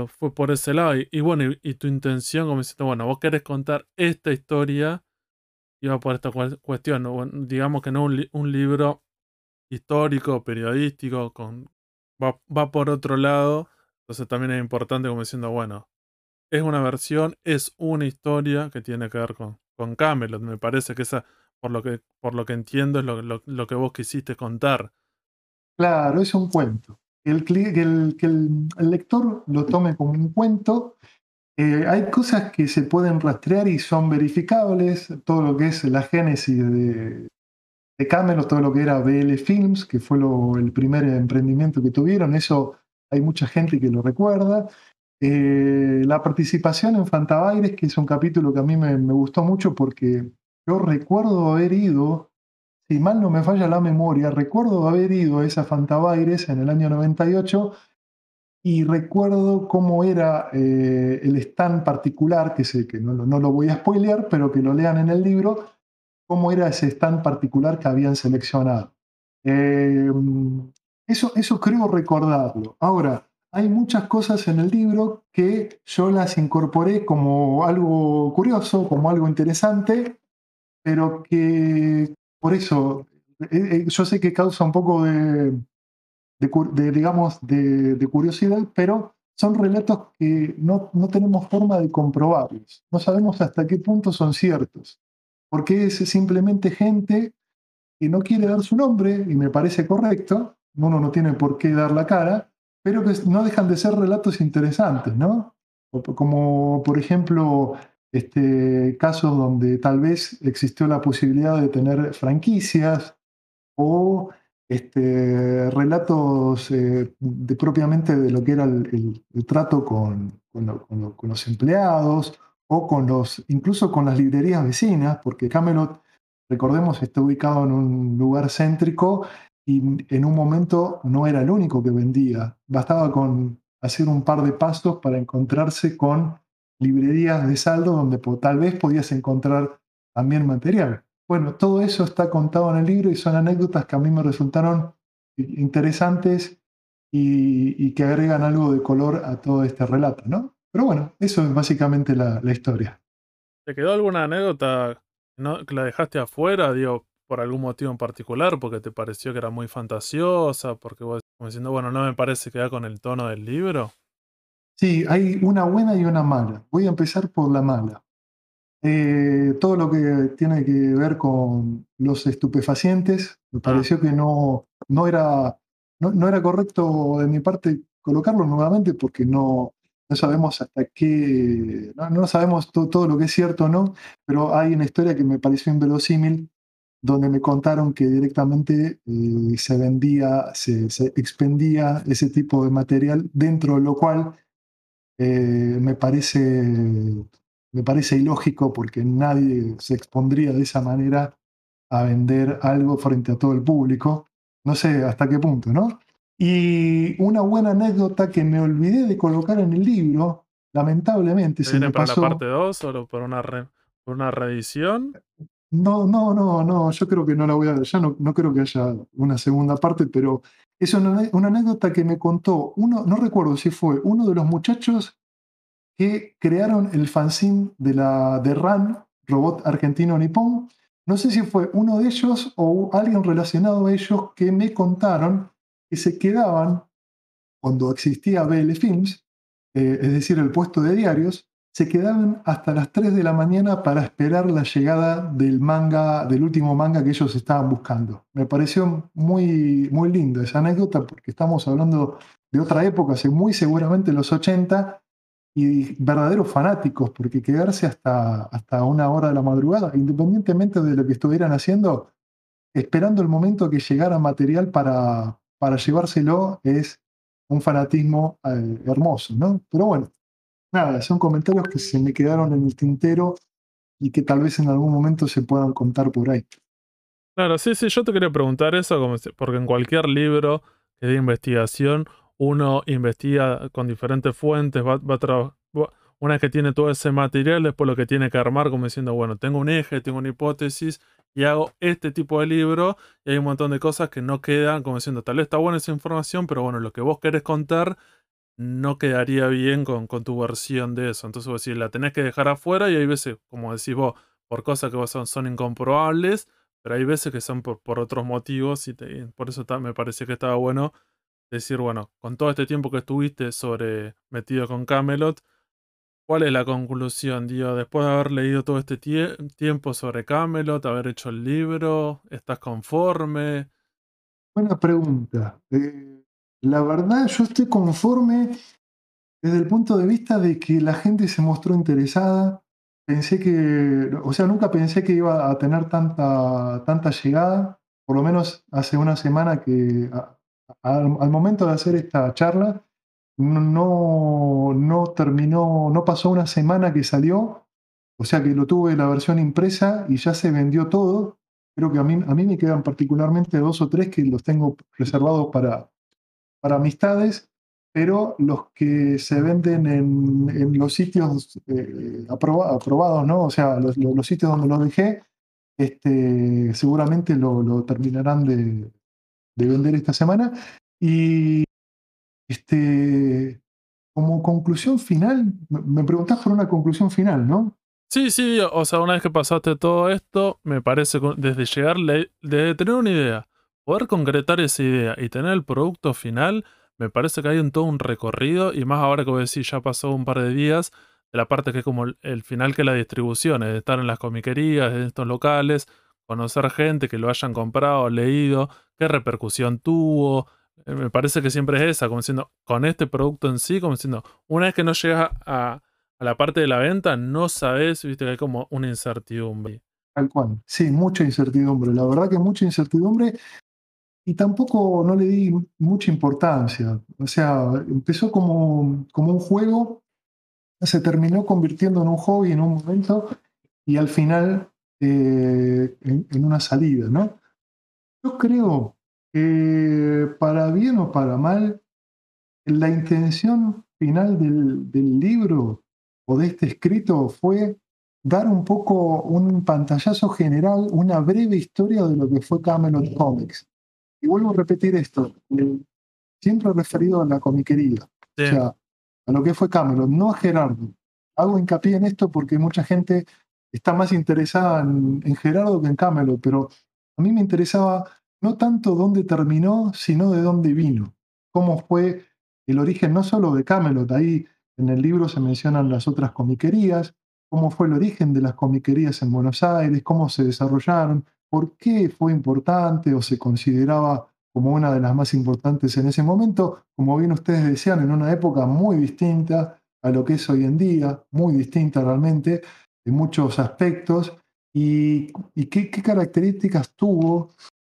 fue por ese lado. Y, bueno, y, tu intención, como diciendo, bueno, vos querés contar esta historia, iba por esta cuestión. digamos que no un, un libro histórico, periodístico, con, va, va, por otro lado. Entonces también es importante como diciendo, bueno, es una versión, es una historia que tiene que ver con, con Camelot. Me parece que esa, por lo que, por lo que entiendo, es lo, lo que vos quisiste contar. Claro, es un cuento el, que, el, que el, lector lo tome como un cuento. Eh, hay cosas que se pueden rastrear y son verificables, todo lo que es la génesis de, de todo lo que era BL Films, que fue el primer emprendimiento que tuvieron, eso hay mucha gente que lo recuerda. Eh, la participación en Fantabaires, que es un capítulo que a mí me, me, gustó mucho porque yo recuerdo haber ido si mal no me falla la memoria, recuerdo haber ido a esa Fantabaires en el año 98 y recuerdo cómo era eh, el stand particular, que sé que no, lo voy a spoilear, pero que lo lean en el libro, cómo era ese stand particular que habían seleccionado. Em, eso, eso creo recordarlo. Ahora, hay muchas cosas en el libro que yo las incorporé como algo curioso, como algo interesante, pero que por eso, eh, eh, yo sé que causa un poco de, digamos, de, curiosidad, pero son relatos que no, no tenemos forma de comprobarlos. No sabemos hasta qué punto son ciertos, porque es simplemente gente que no quiere dar su nombre, y me parece correcto, uno no tiene por qué dar la cara, pero que no dejan de ser relatos interesantes, ¿no? Como por ejemplo este, casos donde tal vez existió la posibilidad de tener franquicias o este, relatos eh, de, propiamente de lo que era el, trato con, los empleados o con los, incluso con las librerías vecinas, porque Camelot, recordemos, está ubicado en un lugar céntrico y en un momento no era el único que vendía. Bastaba con hacer un par de pasos para encontrarse con librerías de saldo donde tal vez podías encontrar también material. Bueno, todo eso está contado en el libro y son anécdotas que a mí me resultaron interesantes y, que agregan algo de color a todo este relato, ¿no? Pero bueno, eso es básicamente la, historia. ¿Te quedó alguna anécdota que la dejaste afuera, digo, por algún motivo en particular, porque te pareció que era muy fantasiosa, porque vos como diciendo, bueno, no me parece que va con el tono del libro? Sí, hay una buena y una mala. Voy a empezar por la mala. Eh, todo lo que tiene que ver con los estupefacientes, me ah. pareció que no, no, era, no, era correcto de mi parte colocarlo nuevamente porque no, no sabemos hasta qué, no, sabemos todo lo que es cierto o no, pero hay una historia que me pareció inverosímil donde me contaron que directamente eh, se vendía, se, se, expendía ese tipo de material, dentro de lo cual eh, me, parece, me parece ilógico porque nadie se expondría de esa manera a vender algo frente a todo el público. No sé hasta qué punto, ¿no? Y una buena anécdota que me olvidé de colocar en el libro, lamentablemente. ¿Se viene para la parte 2 o por una, por una reedición? No, no, no, no, yo creo que no la voy a, ya no, no creo que haya una segunda parte, pero es una, anécdota que me contó uno, no recuerdo si fue uno de los muchachos que crearon el fanzine de la de RAN, Robot Argentino Nippon. No sé si fue uno de ellos o alguien relacionado a ellos que me contaron que se quedaban cuando existía BL Films, eh, es decir, el puesto de diarios, se quedaban hasta las 3 de la mañana para esperar la llegada del manga, del último manga que ellos estaban buscando. Me pareció muy, muy lindo esa anécdota porque estamos hablando de otra época, hace muy seguramente los 80, y verdaderos fanáticos, porque quedarse hasta, hasta una hora de la madrugada, independientemente de lo que estuvieran haciendo, esperando el momento que llegara material para, para llevárselo, es un fanatismo eh, hermoso, ¿no? Pero bueno, nada, son comentarios que se me quedaron en el tintero y que tal vez en algún momento se puedan contar por ahí. Claro, sí, sí, yo te quería preguntar eso, porque en cualquier libro de investigación uno investiga con diferentes fuentes, va, va, una vez que tiene todo ese material, después lo que tiene que armar, como diciendo, bueno, tengo un eje, tengo una hipótesis y hago este tipo de libro y hay un montón de cosas que no quedan, como diciendo, tal vez está buena esa información, pero bueno, lo que vos querés contar no quedaría bien con, con tu versión de eso. Entonces, vos decís, la tenés que dejar afuera y hay veces, como decís vos, por cosas que son, son incomprobables, pero hay veces que son por, por otros motivos y, por eso me pareció que estaba bueno decir, bueno, con todo este tiempo que estuviste sobre metido con Camelot, ¿Cuál es la conclusión, Dio? Después de haber leído todo este tiempo sobre Camelot, haber hecho el libro, ¿estás conforme? Buena pregunta. Eh, la verdad, yo estoy conforme desde el punto de vista de que la gente se mostró interesada. Pensé que, o sea, nunca pensé que iba a tener tanta, tanta llegada. Por lo menos hace una semana que, al momento de hacer esta charla, no, no terminó, no pasó una semana que salió, o sea que lo tuve la versión impresa y ya se vendió todo. Creo que a mí, a mí me quedan particularmente dos o tres que los tengo reservados para, para amistades, pero los que se venden en, los sitios eh, aprobados, ¿no? O sea, los, sitios donde los dejé, este, seguramente lo, lo terminarán de, de vender esta semana. Y este, como conclusión final, me preguntás por una conclusión final, ¿no? Sí, sí, o sea, una vez que pasaste todo esto, me parece, desde llegar, desde tener una idea, poder concretar esa idea y tener el producto final, me parece que hay en todo un recorrido, y más ahora que voy a ya pasó un par de días, de la parte que es como el, final que la distribución, es de estar en las comiquerías, en estos locales, conocer gente que lo hayan comprado, leído, qué repercusión tuvo, eh, me parece que siempre es esa, como diciendo, con este producto en sí, como diciendo, una vez que no llegas a, la parte de la venta, no sabes, viste que hay como una incertidumbre. Tal cual, sí, mucha incertidumbre, la verdad que mucha incertidumbre y tampoco no le di mucha importancia, o sea, empezó como, como un juego, se terminó convirtiendo en un hobby en un momento y al final eh, en, una salida, ¿no? Yo creo eh, para bien o para mal, la intención final del, libro o de este escrito fue dar un poco un pantallazo general, una breve historia de lo que fue Camelot Comics. Y vuelvo a repetir esto, eh, siempre referido a la comiquería, o sea, a lo que fue Camelot, no a Gerardo. Hago hincapié en esto porque mucha gente está más interesada en, en Gerardo que en Camelot, pero a mí me interesaba no tanto dónde terminó, sino de dónde vino, cómo fue el origen no solo de Camelot, ahí en el libro se mencionan las otras comiquerías, cómo fue el origen de las comiquerías en Buenos Aires, cómo se desarrollaron, por qué fue importante o se consideraba como una de las más importantes en ese momento, como bien ustedes decían, en una época muy distinta a lo que es hoy en día, muy distinta realmente en muchos aspectos, y, qué, características tuvo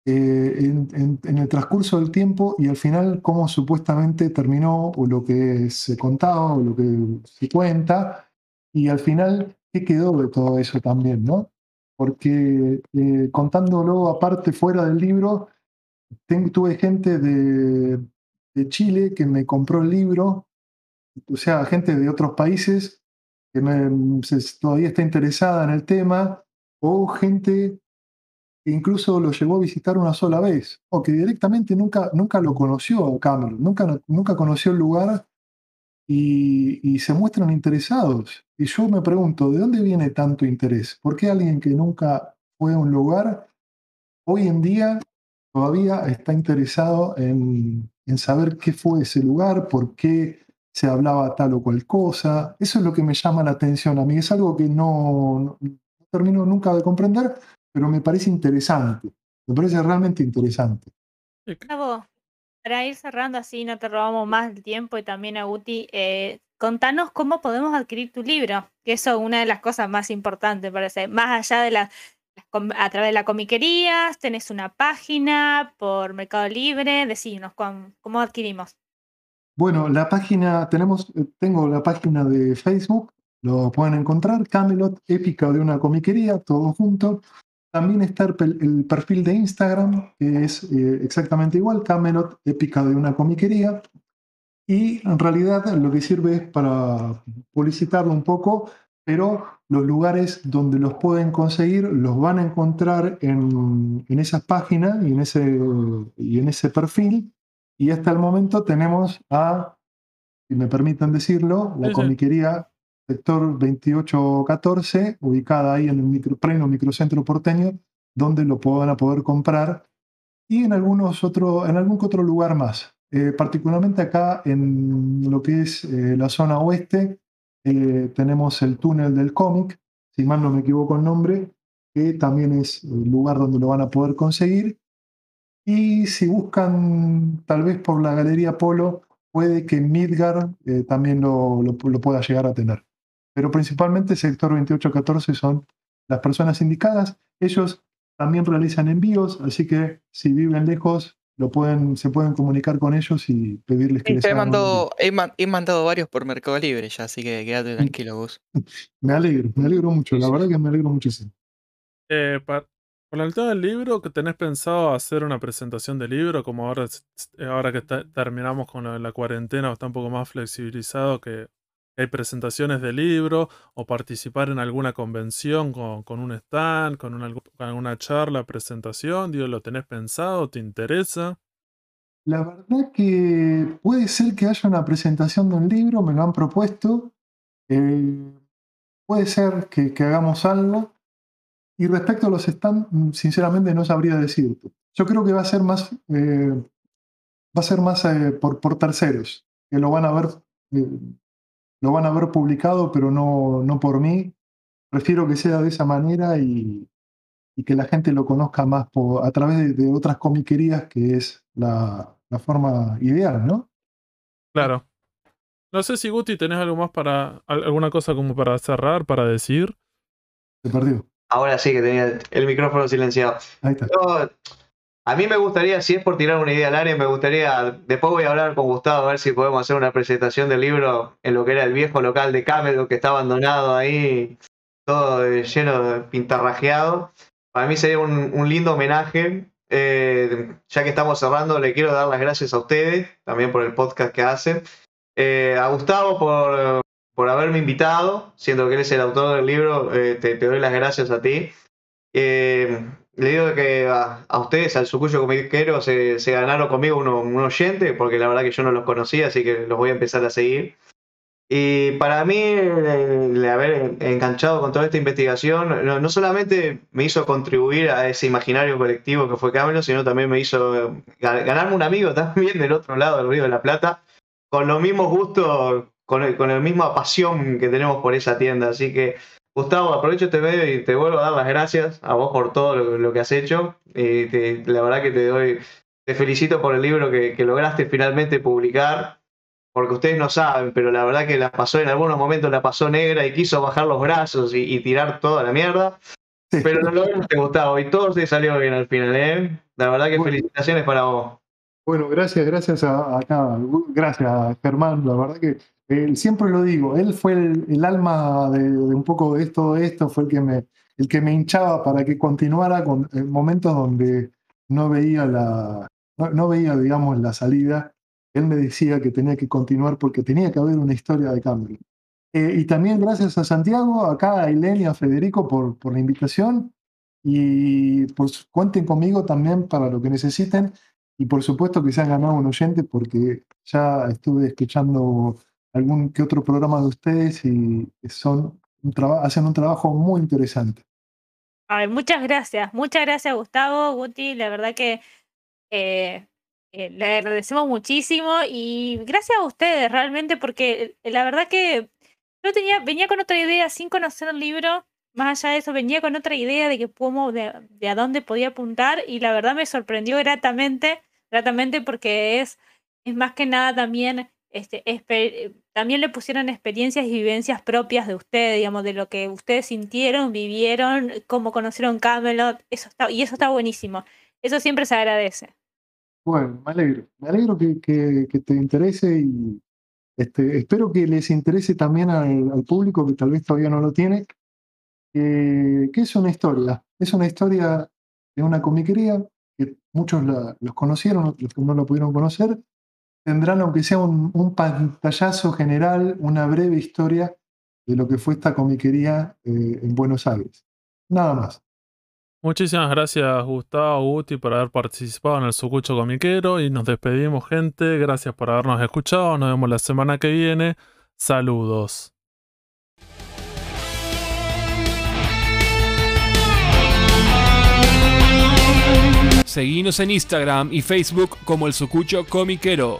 eh, en, el transcurso del tiempo y al final cómo supuestamente terminó o lo que se contaba o lo que se cuenta y al final qué quedó de todo eso también, ¿no? Porque eh, contándolo aparte fuera del libro, tuve gente de, Chile que me compró el libro, o sea, gente de otros países que todavía está interesada en el tema, o gente incluso lo llegó a visitar una sola vez, o que directamente nunca, nunca lo conoció Cameron, nunca, nunca conoció el lugar y, se muestran interesados. Y yo me pregunto, ¿de dónde viene tanto interés? ¿Por qué alguien que nunca fue a un lugar hoy en día todavía está interesado en, en saber qué fue ese lugar, por qué se hablaba tal o cual cosa? Eso es lo que me llama la atención a mí, es algo que no, no termino nunca de comprender, pero me parece interesante, me parece realmente interesante. Para ir cerrando así, no te robamos más el tiempo y también a Guti, eh, contanos cómo podemos adquirir tu libro, que eso es una de las cosas más importantes, parece, más allá de las a través de la comiquería, tenés una página por Mercado Libre, decinos cómo, adquirimos. Bueno, la página, tenemos, eh, tengo la página de Facebook, lo pueden encontrar. Camelot, épica de una comiquería, todo junto. También está el, perfil de Instagram, que es eh, exactamente igual, Camelot, épica de una comiquería. Y en realidad lo que sirve es para publicitarlo un poco, pero los lugares donde los pueden conseguir los van a encontrar en, en esas páginas y en, ese, y en ese perfil. Y hasta el momento tenemos a, si me permiten decirlo, la comiquería sector 2814, ubicada ahí en el micro, pleno microcentro porteño, donde lo van a poder comprar, y en, algunos otro, en algún otro lugar más. Eh, particularmente acá en lo que es eh, la zona oeste, eh, tenemos el túnel del cómic, si mal no me equivoco el nombre, que también es el lugar donde lo van a poder conseguir. Y si buscan tal vez por la Galería Polo, puede que Midgar también lo, lo, pueda llegar a tener pero principalmente sector 2814 son las personas indicadas. Ellos también realizan envíos, así que si viven lejos, lo pueden, se pueden comunicar con ellos y pedirles que les he, mandado, he, mandado varios por Mercado Libre ya, así que quédate tranquilo vos. <laughs> me alegro, me alegro mucho, la verdad que me alegro muchísimo. Eh, con el tema del libro, que tenés pensado hacer una presentación del libro, como ahora, ahora que terminamos con la cuarentena, está un poco más flexibilizado, que hay presentaciones de libro o participar en alguna convención con, un stand, con, una, alguna charla, presentación? Digo, ¿lo tenés pensado? ¿Te interesa? La verdad que puede ser que haya una presentación de un libro, me lo han propuesto. Eh, puede ser que, hagamos algo. Y respecto a los stands, mm, sinceramente no sabría decirte. Yo creo que va a ser más, eh, va a ser más eh, por, por terceros, que lo van a ver lo van a ver publicado, pero no, no por mí. Prefiero que sea de esa manera y, que la gente lo conozca más a través de, otras comiquerías, que es la, forma ideal, ¿no? Claro. No sé si Guti tenés algo más para, alguna cosa como para cerrar, para decir. Se perdió. Ahora sí que tenía el micrófono silenciado. Ahí está. A mí me gustaría, si es por tirar una idea al área, me gustaría, después voy a hablar con Gustavo a ver si podemos hacer una presentación del libro en lo que era el viejo local de Camelot que está abandonado ahí, todo lleno de pintarrajeado. Para mí sería un, lindo homenaje. Eh, ya que estamos cerrando, le quiero dar las gracias a ustedes, también por el podcast que hacen. Eh, a Gustavo por, por haberme invitado, siendo que él es el autor del libro, eh, te, doy las gracias a ti le digo que a, ustedes, al Sucuyo Comiquero, se, se ganaron conmigo un oyente, porque la verdad que yo no los conocía, así que los voy a empezar a seguir. Y para mí, el, haber enganchado con toda esta investigación, no, solamente me hizo contribuir a ese imaginario colectivo que fue Camelo, sino también me hizo ganarme un amigo también del otro lado del Río de la Plata, con los mismos gustos, con, con la misma pasión que tenemos por esa tienda. Así que Gustavo, aprovecho este medio y te vuelvo a dar las gracias a vos por todo lo, que has hecho. Eh, la verdad que te doy, te felicito por el libro que, lograste finalmente publicar, porque ustedes no saben, pero la verdad que la pasó en algunos momentos, la pasó negra y quiso bajar los brazos y, tirar toda la mierda. Pero lo lograste, Gustavo, y todo se salió bien al final, ¿eh? La verdad que felicitaciones para vos. Bueno, gracias, gracias a, acá, gracias Germán, la verdad que siempre lo digo, él fue el, alma de, un poco de esto, esto, fue el que me, el que me hinchaba para que continuara con momentos donde no veía la, no, veía, digamos, la salida. Él me decía que tenía que continuar porque tenía que haber una historia de cambio. Eh, y también gracias a Santiago, acá a Elena y a Federico por, por la invitación. Y pues cuenten conmigo también para lo que necesiten. Y por supuesto que se han ganado un oyente porque ya estuve escuchando algún que otro programa de ustedes y son hacen un trabajo muy interesante. muchas gracias, muchas gracias Gustavo, Guti, la verdad que eh, eh, le agradecemos muchísimo y gracias a ustedes realmente porque eh, la verdad que yo tenía, venía con otra idea sin conocer el libro, más allá de eso venía con otra idea de que cómo, de a dónde podía apuntar y la verdad me sorprendió gratamente, gratamente porque es, es más que nada también este, también le pusieron experiencias y vivencias propias de ustedes, digamos, de lo que ustedes sintieron, vivieron, cómo conocieron Camelot, eso está, y eso está buenísimo. Eso siempre se agradece. Bueno, me alegro, me alegro que, que, te interese y Este, espero que les interese también al, público que tal vez todavía no lo tiene, que es una historia. Es una historia de una comiquería que muchos los conocieron, los que no lo pudieron conocer, tendrán, aunque sea un, pantallazo general, una breve historia de lo que fue esta comiquería eh, en Buenos Aires. Nada más. Muchísimas gracias Gustavo Guti por haber participado en el Sucucho Comiquero y nos despedimos gente, gracias por habernos escuchado, nos vemos la semana que viene, saludos. Seguinos en Instagram y Facebook como el Sucucho Comiquero.